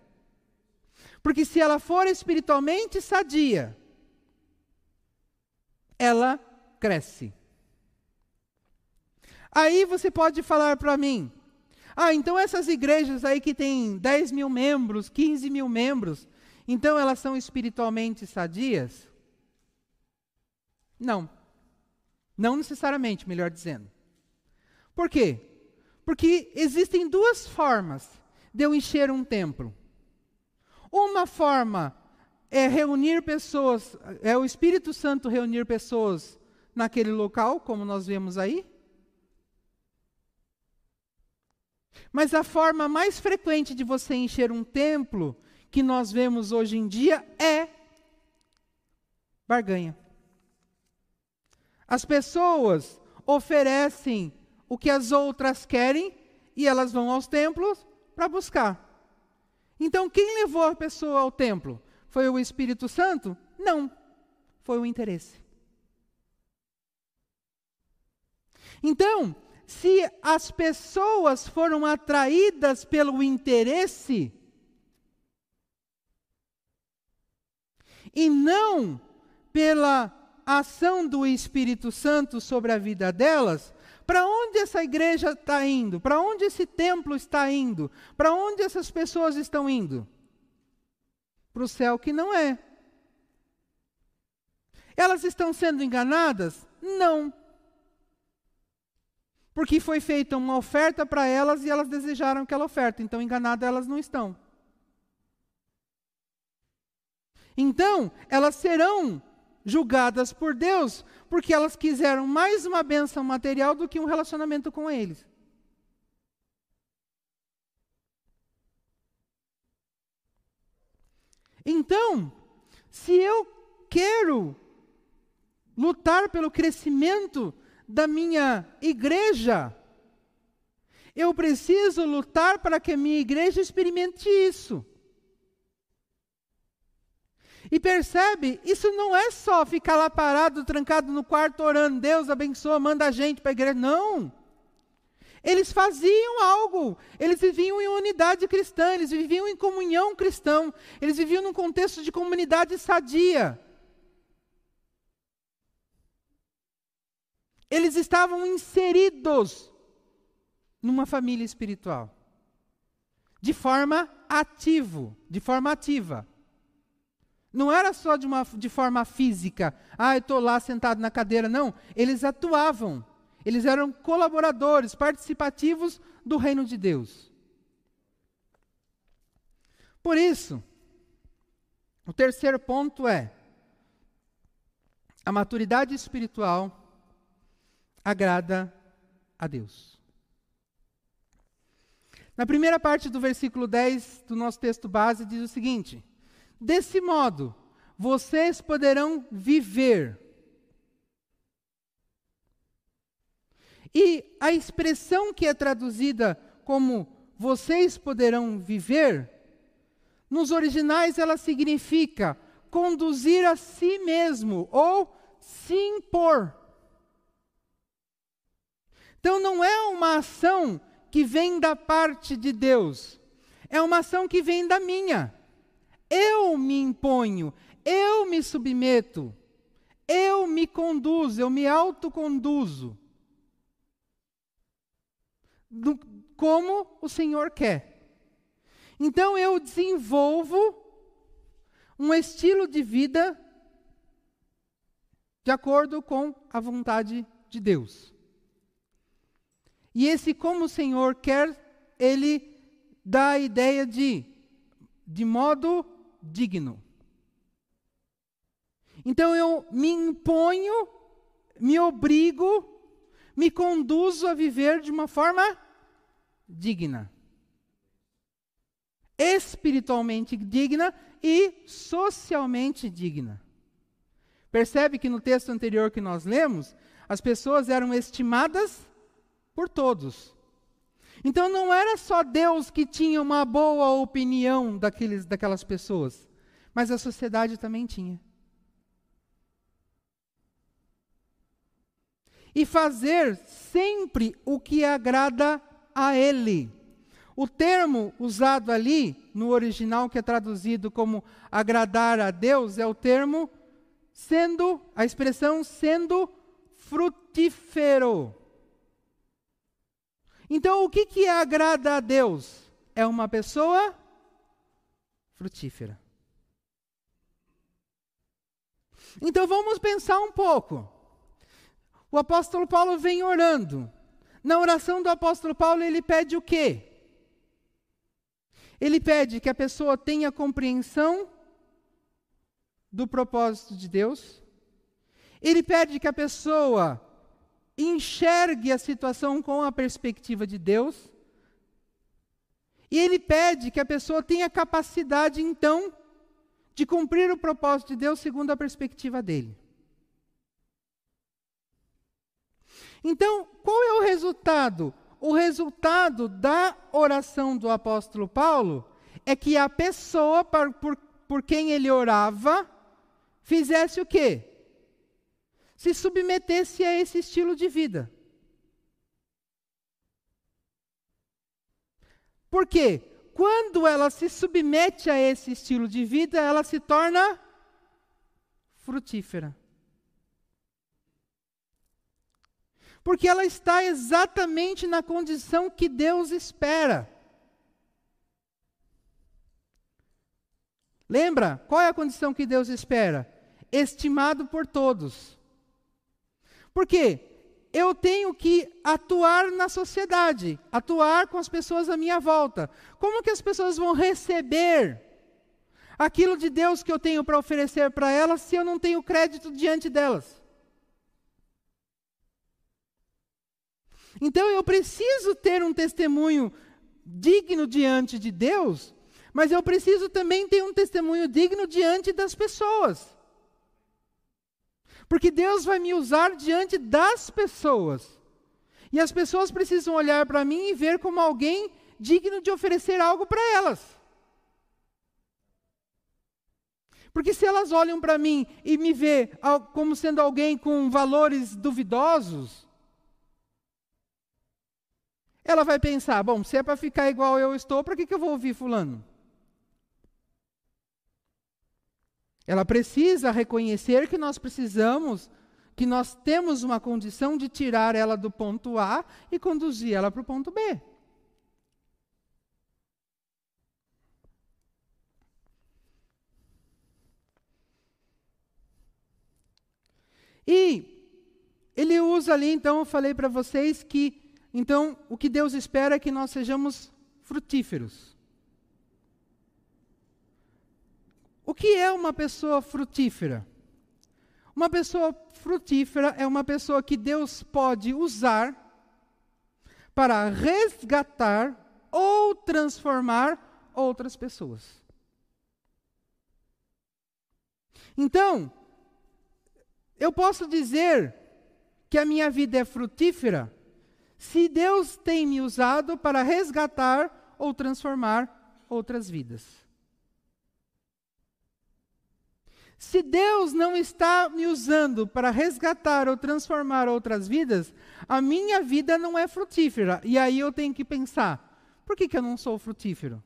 Porque se ela for espiritualmente sadia, ela cresce. Aí você pode falar para mim, ah, então essas igrejas aí que têm 10 mil membros, 15 mil membros, então elas são espiritualmente sadias? Não. Não necessariamente, melhor dizendo. Por quê? Porque existem duas formas de eu encher um templo. Uma forma é reunir pessoas, é o Espírito Santo reunir pessoas naquele local, como nós vemos aí. Mas a forma mais frequente de você encher um templo, que nós vemos hoje em dia, é barganha. As pessoas oferecem o que as outras querem e elas vão aos templos para buscar. Então, quem levou a pessoa ao templo? Foi o Espírito Santo? Não. Foi o interesse. Então, se as pessoas foram atraídas pelo interesse e não pela ação do Espírito Santo sobre a vida delas, para onde essa igreja está indo? Para onde esse templo está indo? Para onde essas pessoas estão indo? para o céu que não é. Elas estão sendo enganadas? Não. Porque foi feita uma oferta para elas e elas desejaram aquela oferta, então enganadas elas não estão. Então, elas serão julgadas por Deus porque elas quiseram mais uma bênção material do que um relacionamento com eles. Então, se eu quero lutar pelo crescimento da minha igreja, eu preciso lutar para que a minha igreja experimente isso. E percebe, isso não é só ficar lá parado, trancado no quarto, orando, Deus abençoa, manda a gente para a igreja. Não. Eles faziam algo, eles viviam em unidade cristã, eles viviam em comunhão cristã, eles viviam num contexto de comunidade sadia. Eles estavam inseridos numa família espiritual. De forma ativo, de forma ativa. Não era só de, uma, de forma física. Ah, eu estou lá sentado na cadeira. Não, eles atuavam. Eles eram colaboradores, participativos do reino de Deus. Por isso, o terceiro ponto é: a maturidade espiritual agrada a Deus. Na primeira parte do versículo 10 do nosso texto base, diz o seguinte: Desse modo, vocês poderão viver. E a expressão que é traduzida como vocês poderão viver, nos originais ela significa conduzir a si mesmo ou se impor. Então não é uma ação que vem da parte de Deus, é uma ação que vem da minha. Eu me imponho, eu me submeto, eu me conduzo, eu me autoconduzo. Do, como o Senhor quer. Então eu desenvolvo um estilo de vida de acordo com a vontade de Deus. E esse como o Senhor quer, ele dá a ideia de de modo digno. Então eu me imponho, me obrigo, me conduzo a viver de uma forma digna. Espiritualmente digna e socialmente digna. Percebe que no texto anterior que nós lemos, as pessoas eram estimadas por todos. Então não era só Deus que tinha uma boa opinião daqueles, daquelas pessoas, mas a sociedade também tinha. E fazer sempre o que agrada a Ele. O termo usado ali, no original, que é traduzido como agradar a Deus, é o termo sendo, a expressão sendo frutífero. Então, o que, que agrada a Deus? É uma pessoa frutífera. Então, vamos pensar um pouco. O apóstolo Paulo vem orando. Na oração do apóstolo Paulo, ele pede o quê? Ele pede que a pessoa tenha compreensão do propósito de Deus. Ele pede que a pessoa enxergue a situação com a perspectiva de Deus. E ele pede que a pessoa tenha capacidade, então, de cumprir o propósito de Deus segundo a perspectiva dele. Então, qual é o resultado? O resultado da oração do apóstolo Paulo é que a pessoa por, por, quem ele orava fizesse o quê? Se submetesse a esse estilo de vida. Por quê? Quando ela se submete a esse estilo de vida, ela se torna frutífera. Porque ela está exatamente na condição que Deus espera. Lembra? Qual é a condição que Deus espera? Estimado por todos. Por quê? Eu tenho que atuar na sociedade, atuar com as pessoas à minha volta. Como que as pessoas vão receber aquilo de Deus que eu tenho para oferecer para elas se eu não tenho crédito diante delas? Então eu preciso ter um testemunho digno diante de Deus, mas eu preciso também ter um testemunho digno diante das pessoas. Porque Deus vai me usar diante das pessoas. E as pessoas precisam olhar para mim e ver como alguém digno de oferecer algo para elas. Porque se elas olham para mim e me vê como sendo alguém com valores duvidosos, ela vai pensar: bom, se é para ficar igual eu estou, para que, que eu vou ouvir Fulano? Ela precisa reconhecer que nós precisamos, que nós temos uma condição de tirar ela do ponto A e conduzir ela para o ponto B. E ele usa ali, então, eu falei para vocês que, então, o que Deus espera é que nós sejamos frutíferos. O que é uma pessoa frutífera? Uma pessoa frutífera é uma pessoa que Deus pode usar para resgatar ou transformar outras pessoas. Então, eu posso dizer que a minha vida é frutífera se Deus tem me usado para resgatar ou transformar outras vidas. Se Deus não está me usando para resgatar ou transformar outras vidas, a minha vida não é frutífera. E aí eu tenho que pensar: por que, que eu não sou frutífero?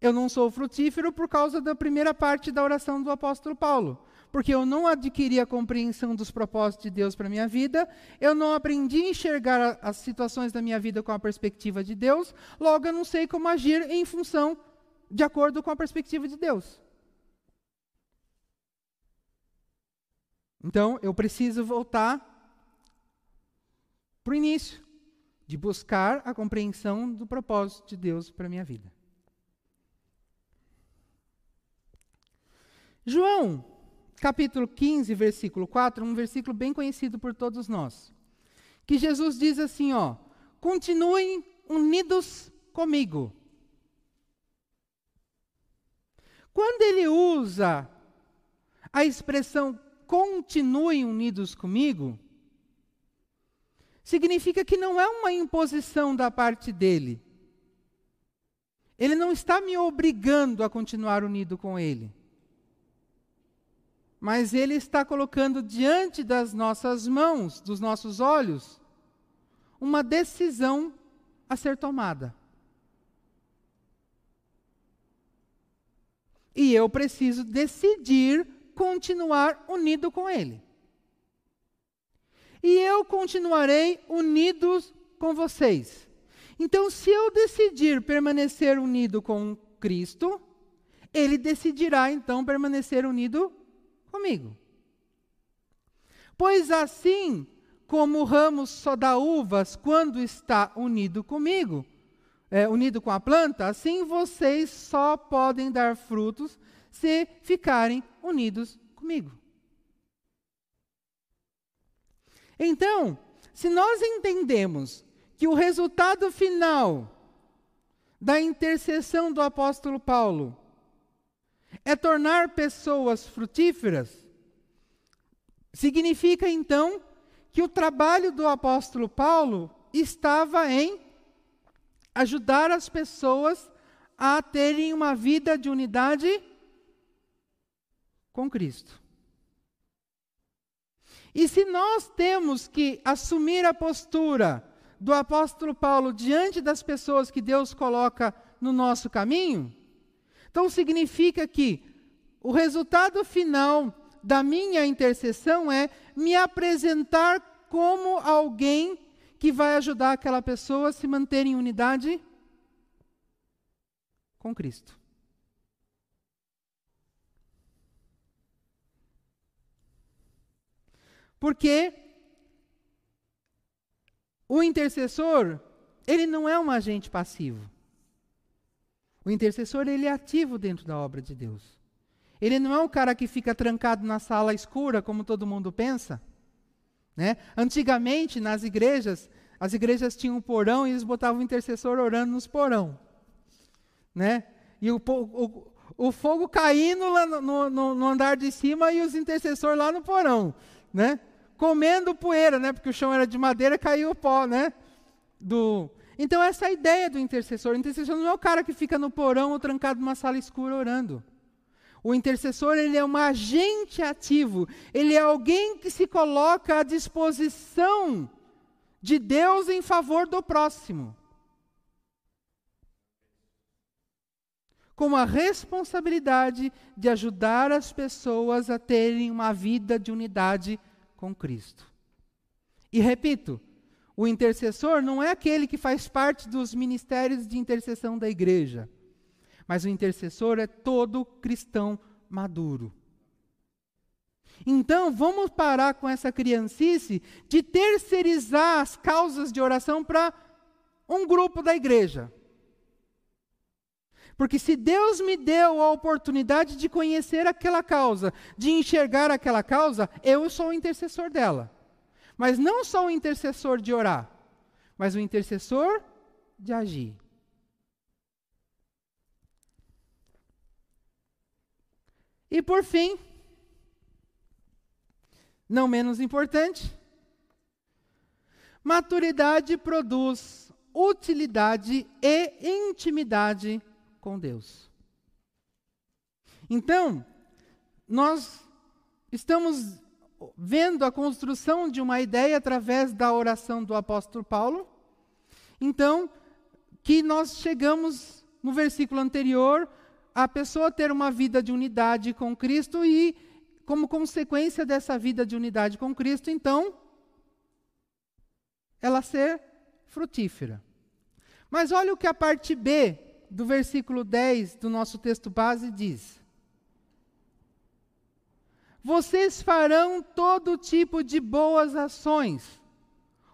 Eu não sou frutífero por causa da primeira parte da oração do apóstolo Paulo. Porque eu não adquiri a compreensão dos propósitos de Deus para a minha vida, eu não aprendi a enxergar as situações da minha vida com a perspectiva de Deus, logo eu não sei como agir em função, de acordo com a perspectiva de Deus. Então, eu preciso voltar para o início, de buscar a compreensão do propósito de Deus para a minha vida. João, capítulo 15, versículo 4, um versículo bem conhecido por todos nós. Que Jesus diz assim, ó: "Continuem unidos comigo". Quando ele usa a expressão continuem unidos comigo, significa que não é uma imposição da parte dele. Ele não está me obrigando a continuar unido com ele. Mas ele está colocando diante das nossas mãos, dos nossos olhos, uma decisão a ser tomada. E eu preciso decidir continuar unido com Ele. E eu continuarei unidos com vocês. Então, se eu decidir permanecer unido com Cristo, Ele decidirá então permanecer unido comigo. Pois assim como o ramo só dá uvas quando está unido comigo, é, unido com a planta, assim vocês só podem dar frutos se ficarem unidos comigo. Então, se nós entendemos que o resultado final da intercessão do apóstolo Paulo é tornar pessoas frutíferas, significa então que o trabalho do apóstolo Paulo estava em ajudar as pessoas a terem uma vida de unidade com Cristo. E se nós temos que assumir a postura do apóstolo Paulo diante das pessoas que Deus coloca no nosso caminho, então significa que o resultado final da minha intercessão é me apresentar como alguém que vai ajudar aquela pessoa a se manter em unidade com Cristo. Porque o intercessor, ele não é um agente passivo. O intercessor, ele é ativo dentro da obra de Deus. Ele não é o cara que fica trancado na sala escura, como todo mundo pensa. Né? Antigamente, nas igrejas, as igrejas tinham um porão e eles botavam o intercessor orando nos porão. Né? E o, o, o fogo caindo lá no, no, no, andar de cima e os intercessores lá no porão. Né? Comendo poeira, né? porque o chão era de madeira caiu o pó. Né? Do... Então, essa é a ideia do intercessor. O intercessor não é o cara que fica no porão ou trancado numa sala escura orando. O intercessor ele é um agente ativo, ele é alguém que se coloca à disposição de Deus em favor do próximo. Com a responsabilidade de ajudar as pessoas a terem uma vida de unidade com Cristo. E repito, o intercessor não é aquele que faz parte dos ministérios de intercessão da igreja. Mas o intercessor é todo cristão maduro. Então, vamos parar com essa criancice de terceirizar as causas de oração para um grupo da igreja. Porque se Deus me deu a oportunidade de conhecer aquela causa, de enxergar aquela causa, eu sou o intercessor dela. Mas não só o intercessor de orar, mas o intercessor de agir. E por fim, não menos importante, maturidade produz utilidade e intimidade com Deus. Então, nós estamos vendo a construção de uma ideia através da oração do apóstolo Paulo. Então, que nós chegamos no versículo anterior a pessoa ter uma vida de unidade com Cristo e, como consequência dessa vida de unidade com Cristo, então, ela ser frutífera. Mas olha o que a parte B do versículo 10 do nosso texto base diz: Vocês farão todo tipo de boas ações,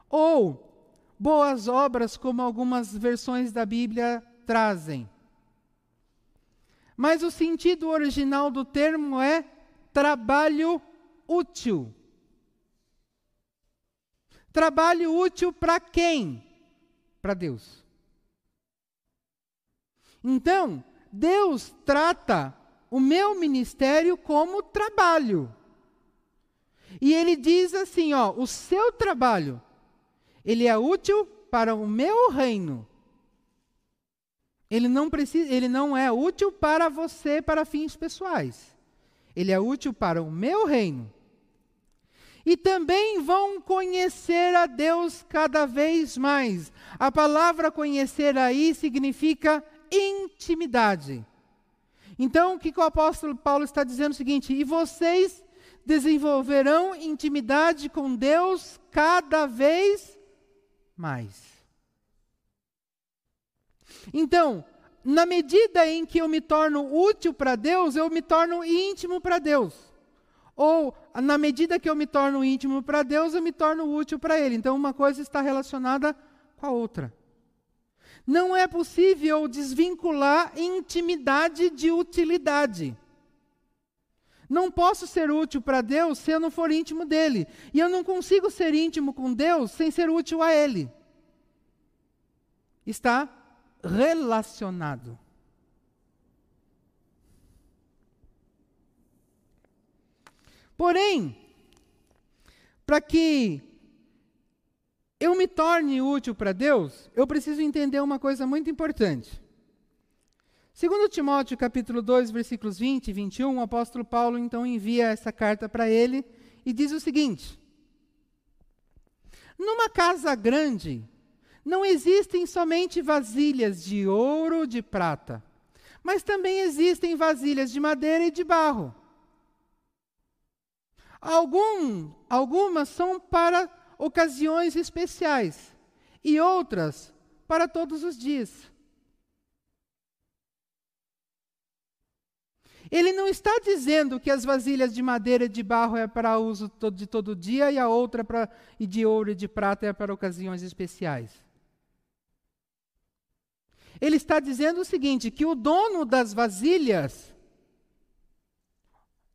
ou boas obras, como algumas versões da Bíblia trazem mas o sentido original do termo é trabalho útil. Trabalho útil para quem? Para Deus. Então, Deus trata o meu ministério como trabalho. E ele diz assim, ó, o seu trabalho, ele é útil para o meu reino. Ele não precisa, ele não é útil para você para fins pessoais. Ele é útil para o meu reino. E também vão conhecer a Deus cada vez mais. A palavra conhecer aí significa intimidade. Então, o que o apóstolo Paulo está dizendo é o seguinte: e vocês desenvolverão intimidade com Deus cada vez mais. Então, na medida em que eu me torno útil para Deus, eu me torno íntimo para Deus. Ou, na medida que eu me torno íntimo para Deus, eu me torno útil para Ele. Então, uma coisa está relacionada com a outra. Não é possível desvincular intimidade de utilidade. Não posso ser útil para Deus se eu não for íntimo dele. E eu não consigo ser íntimo com Deus sem ser útil a Ele. Está relacionado. Porém, para que eu me torne útil para Deus, eu preciso entender uma coisa muito importante. Segundo Timóteo capítulo 2, versículos 20 e 21, o apóstolo Paulo então envia essa carta para ele e diz o seguinte: Numa casa grande não existem somente vasilhas de ouro, de prata, mas também existem vasilhas de madeira e de barro. Algum, algumas são para ocasiões especiais e outras para todos os dias. Ele não está dizendo que as vasilhas de madeira e de barro é para uso de todo dia e a outra e de ouro e de prata é para ocasiões especiais. Ele está dizendo o seguinte: que o dono das vasilhas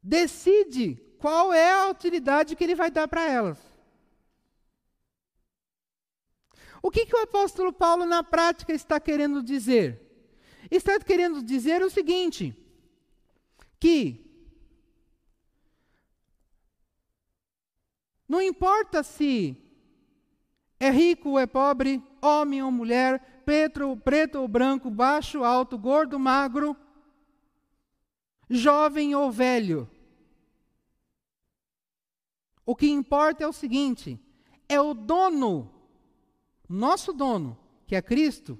decide qual é a utilidade que ele vai dar para elas. O que, que o apóstolo Paulo, na prática, está querendo dizer? Está querendo dizer o seguinte: que não importa se é rico ou é pobre, homem ou mulher, preto, preto ou branco, baixo, alto, gordo, magro, jovem ou velho. O que importa é o seguinte: é o dono nosso dono, que é Cristo,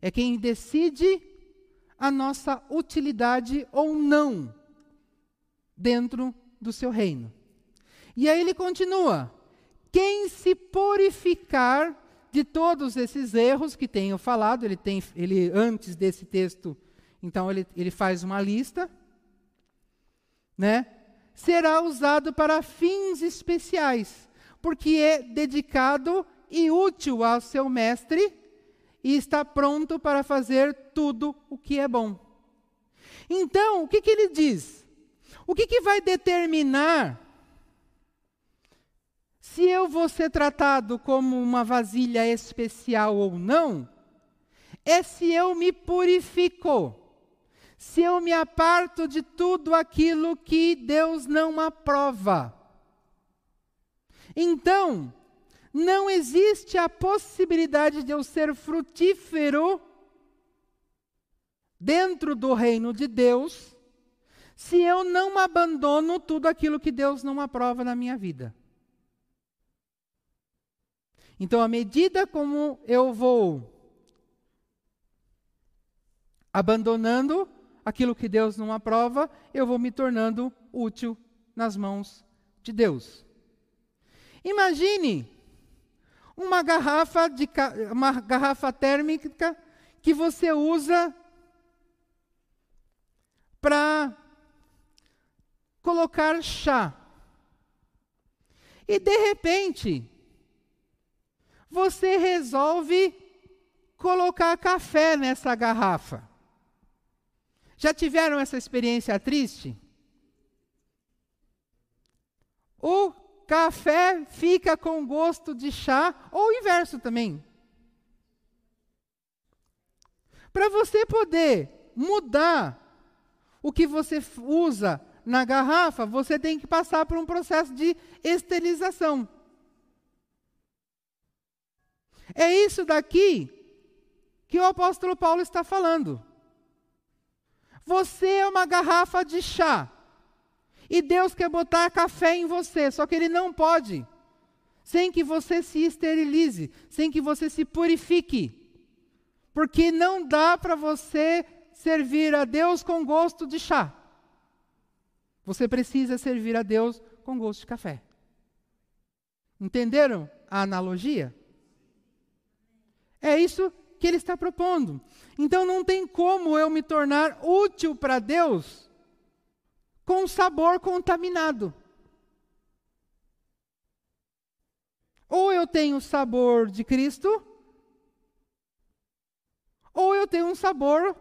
é quem decide a nossa utilidade ou não dentro do seu reino. E aí ele continua: quem se purificar de todos esses erros que tenho falado, ele tem, ele antes desse texto, então ele, ele faz uma lista, né? Será usado para fins especiais, porque é dedicado e útil ao seu mestre e está pronto para fazer tudo o que é bom. Então, o que, que ele diz? O que, que vai determinar se eu vou ser tratado como uma vasilha especial ou não? É se eu me purifico, se eu me aparto de tudo aquilo que Deus não aprova. Então, não existe a possibilidade de eu ser frutífero dentro do reino de Deus se eu não abandono tudo aquilo que Deus não aprova na minha vida. Então, à medida como eu vou abandonando aquilo que Deus não aprova, eu vou me tornando útil nas mãos de Deus. Imagine uma garrafa, de, uma garrafa térmica que você usa para colocar chá. E de repente, você resolve colocar café nessa garrafa. Já tiveram essa experiência triste? O café fica com gosto de chá, ou o inverso também. Para você poder mudar o que você usa na garrafa, você tem que passar por um processo de esterilização. É isso daqui que o apóstolo Paulo está falando. Você é uma garrafa de chá. E Deus quer botar café em você, só que Ele não pode, sem que você se esterilize, sem que você se purifique. Porque não dá para você servir a Deus com gosto de chá. Você precisa servir a Deus com gosto de café. Entenderam a analogia? É isso que ele está propondo. Então não tem como eu me tornar útil para Deus com sabor contaminado. Ou eu tenho o sabor de Cristo, ou eu tenho um sabor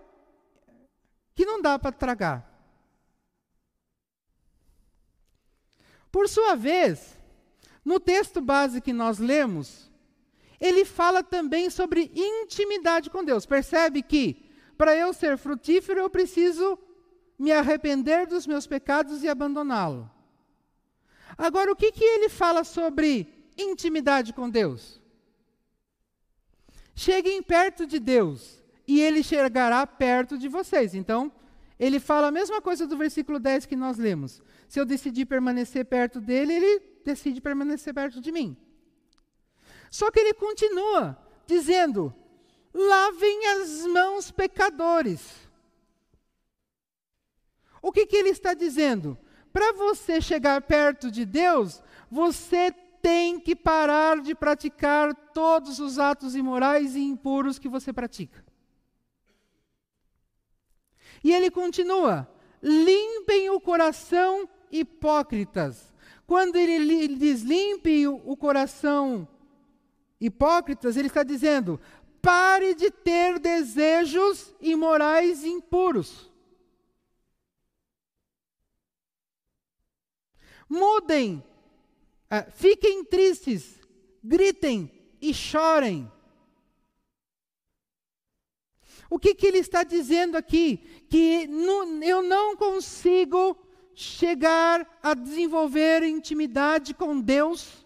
que não dá para tragar. Por sua vez, no texto base que nós lemos, ele fala também sobre intimidade com Deus. Percebe que para eu ser frutífero eu preciso me arrepender dos meus pecados e abandoná-lo. Agora, o que, que ele fala sobre intimidade com Deus? Cheguem perto de Deus e ele chegará perto de vocês. Então, ele fala a mesma coisa do versículo 10 que nós lemos. Se eu decidir permanecer perto dele, ele decide permanecer perto de mim. Só que ele continua dizendo: lavem as mãos, pecadores. O que, que ele está dizendo? Para você chegar perto de Deus, você tem que parar de praticar todos os atos imorais e impuros que você pratica. E ele continua: limpem o coração, hipócritas. Quando ele diz limpe o coração, hipócritas, ele está dizendo: pare de ter desejos imorais e impuros. Mudem, uh, fiquem tristes, gritem e chorem. O que, que ele está dizendo aqui? Que eu não consigo chegar a desenvolver intimidade com Deus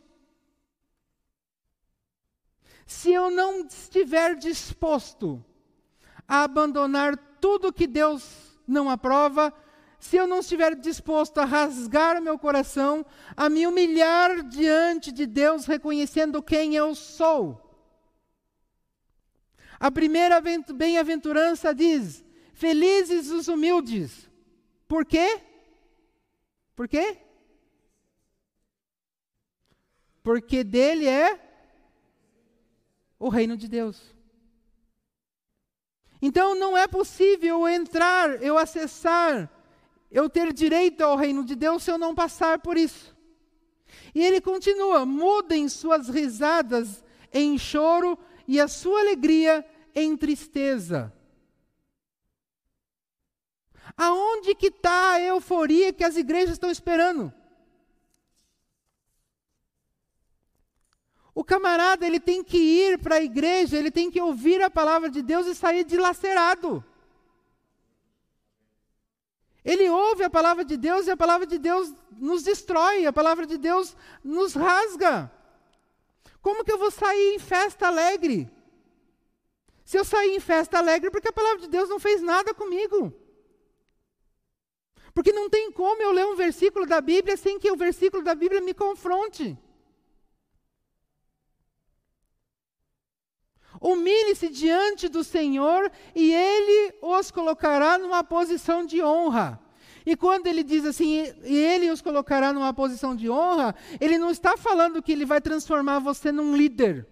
se eu não estiver disposto a abandonar tudo que Deus não aprova, se eu não estiver disposto a rasgar meu coração, a me humilhar diante de Deus, reconhecendo quem eu sou. A primeira bem-aventurança diz: Felizes os humildes. Por quê? Por quê? Porque dele é o reino de Deus. Então não é possível entrar, eu acessar, eu ter direito ao reino de Deus se eu não passar por isso. E ele continua: mudem suas risadas em choro e a sua alegria em tristeza. Aonde que está a euforia que as igrejas estão esperando? O camarada, ele tem que ir para a igreja, ele tem que ouvir a palavra de Deus e sair dilacerado. Ele ouve a palavra de Deus e a palavra de Deus nos destrói, a palavra de Deus nos rasga. Como que eu vou sair em festa alegre? Se eu sair em festa alegre, porque a palavra de Deus não fez nada comigo. Porque não tem como eu ler um versículo da Bíblia sem que o versículo da Bíblia me confronte. Humilhe-se diante do Senhor e Ele os colocará numa posição de honra. E quando ele diz assim, e Ele os colocará numa posição de honra, Ele não está falando que Ele vai transformar você num líder.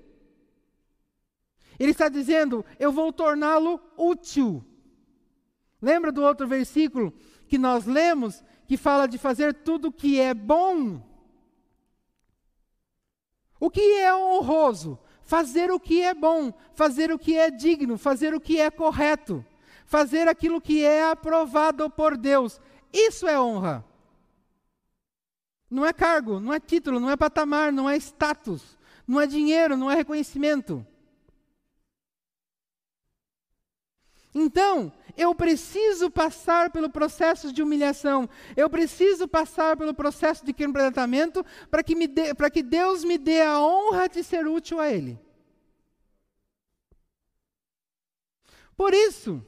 Ele está dizendo, eu vou torná-lo útil. Lembra do outro versículo que nós lemos, que fala de fazer tudo o que é bom? O que é honroso? Fazer o que é bom, fazer o que é digno, fazer o que é correto, fazer aquilo que é aprovado por Deus. Isso é honra. Não é cargo, não é título, não é patamar, não é status, não é dinheiro, não é reconhecimento. Então, eu preciso passar pelo processo de humilhação, eu preciso passar pelo processo de quebrantamento para que, que Deus me dê a honra de ser útil a Ele. Por isso,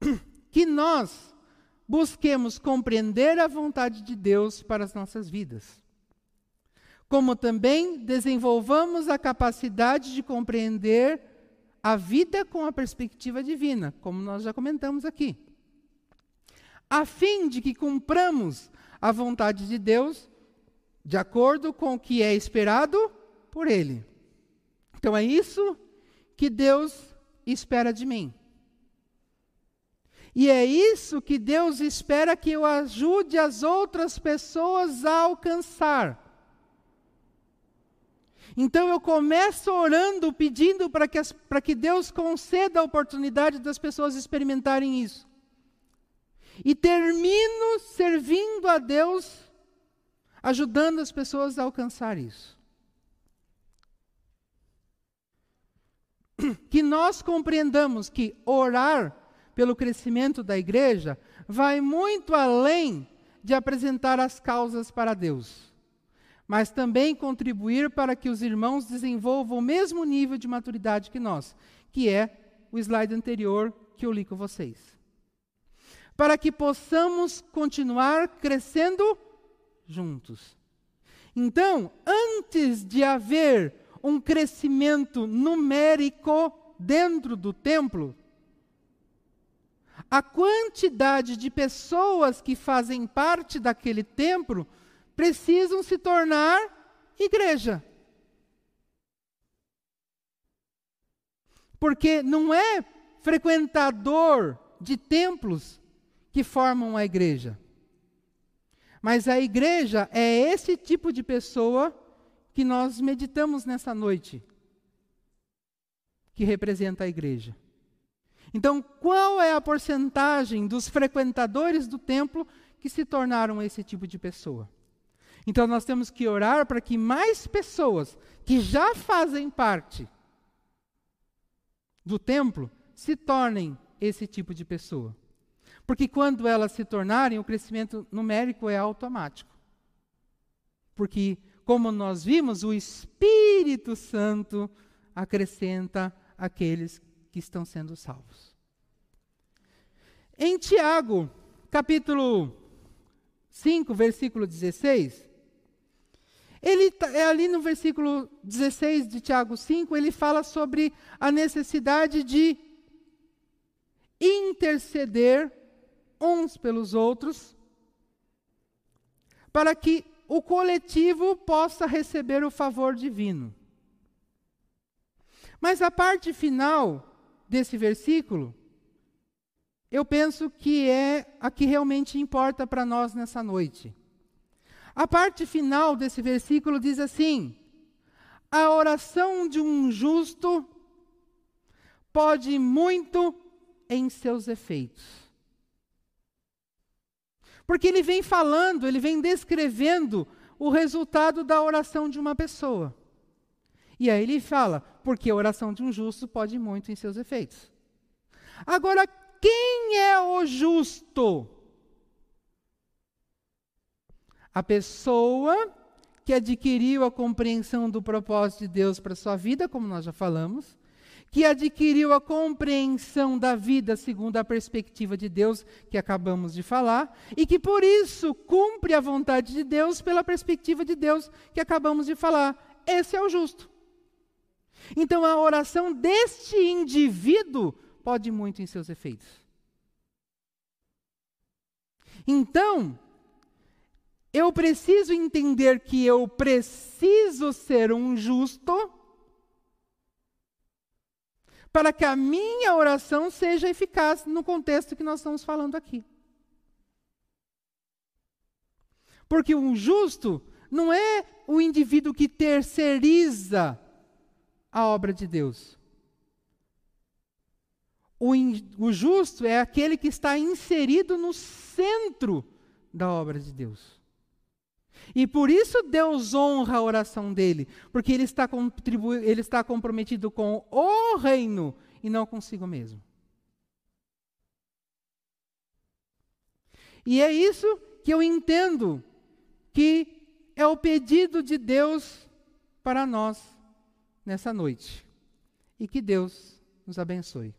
que nós busquemos compreender a vontade de Deus para as nossas vidas. Como também desenvolvamos a capacidade de compreender a vida com a perspectiva divina, como nós já comentamos aqui. A fim de que cumpramos a vontade de Deus de acordo com o que é esperado por Ele. Então é isso que Deus espera de mim. E é isso que Deus espera que eu ajude as outras pessoas a alcançar. Então eu começo orando, pedindo para que, que Deus conceda a oportunidade das pessoas experimentarem isso. E termino servindo a Deus, ajudando as pessoas a alcançar isso. Que nós compreendamos que orar pelo crescimento da igreja vai muito além de apresentar as causas para Deus mas também contribuir para que os irmãos desenvolvam o mesmo nível de maturidade que nós, que é o slide anterior que eu li com vocês. Para que possamos continuar crescendo juntos. Então, antes de haver um crescimento numérico dentro do templo, a quantidade de pessoas que fazem parte daquele templo precisam se tornar igreja. Porque não é frequentador de templos que formam a igreja. Mas a igreja é esse tipo de pessoa que nós meditamos nessa noite, que representa a igreja. Então, qual é a porcentagem dos frequentadores do templo que se tornaram esse tipo de pessoa? Então, nós temos que orar para que mais pessoas que já fazem parte do templo se tornem esse tipo de pessoa. Porque quando elas se tornarem, o crescimento numérico é automático. Porque, como nós vimos, o Espírito Santo acrescenta aqueles que estão sendo salvos. Em Tiago, capítulo 5, versículo 16, ele tá, é ali no versículo 16 de Tiago 5, ele fala sobre a necessidade de interceder uns pelos outros, para que o coletivo possa receber o favor divino. Mas a parte final desse versículo, eu penso que é a que realmente importa para nós nessa noite. A parte final desse versículo diz assim: a oração de um justo pode muito em seus efeitos. Porque ele vem falando, ele vem descrevendo o resultado da oração de uma pessoa. E aí ele fala, porque a oração de um justo pode muito em seus efeitos. Agora, quem é o justo? A pessoa que adquiriu a compreensão do propósito de Deus para sua vida, como nós já falamos, que adquiriu a compreensão da vida segundo a perspectiva de Deus, que acabamos de falar, e que por isso cumpre a vontade de Deus pela perspectiva de Deus, que acabamos de falar. Esse é o justo. Então a oração deste indivíduo pode muito em seus efeitos. Então, eu preciso entender que eu preciso ser um justo para que a minha oração seja eficaz no contexto que nós estamos falando aqui. Porque um justo não é o indivíduo que terceiriza a obra de Deus. O, in, o justo é aquele que está inserido no centro da obra de Deus. E por isso Deus honra a oração dele, porque ele está, ele está comprometido com o reino e não consigo mesmo. E é isso que eu entendo que é o pedido de Deus para nós nessa noite. E que Deus nos abençoe.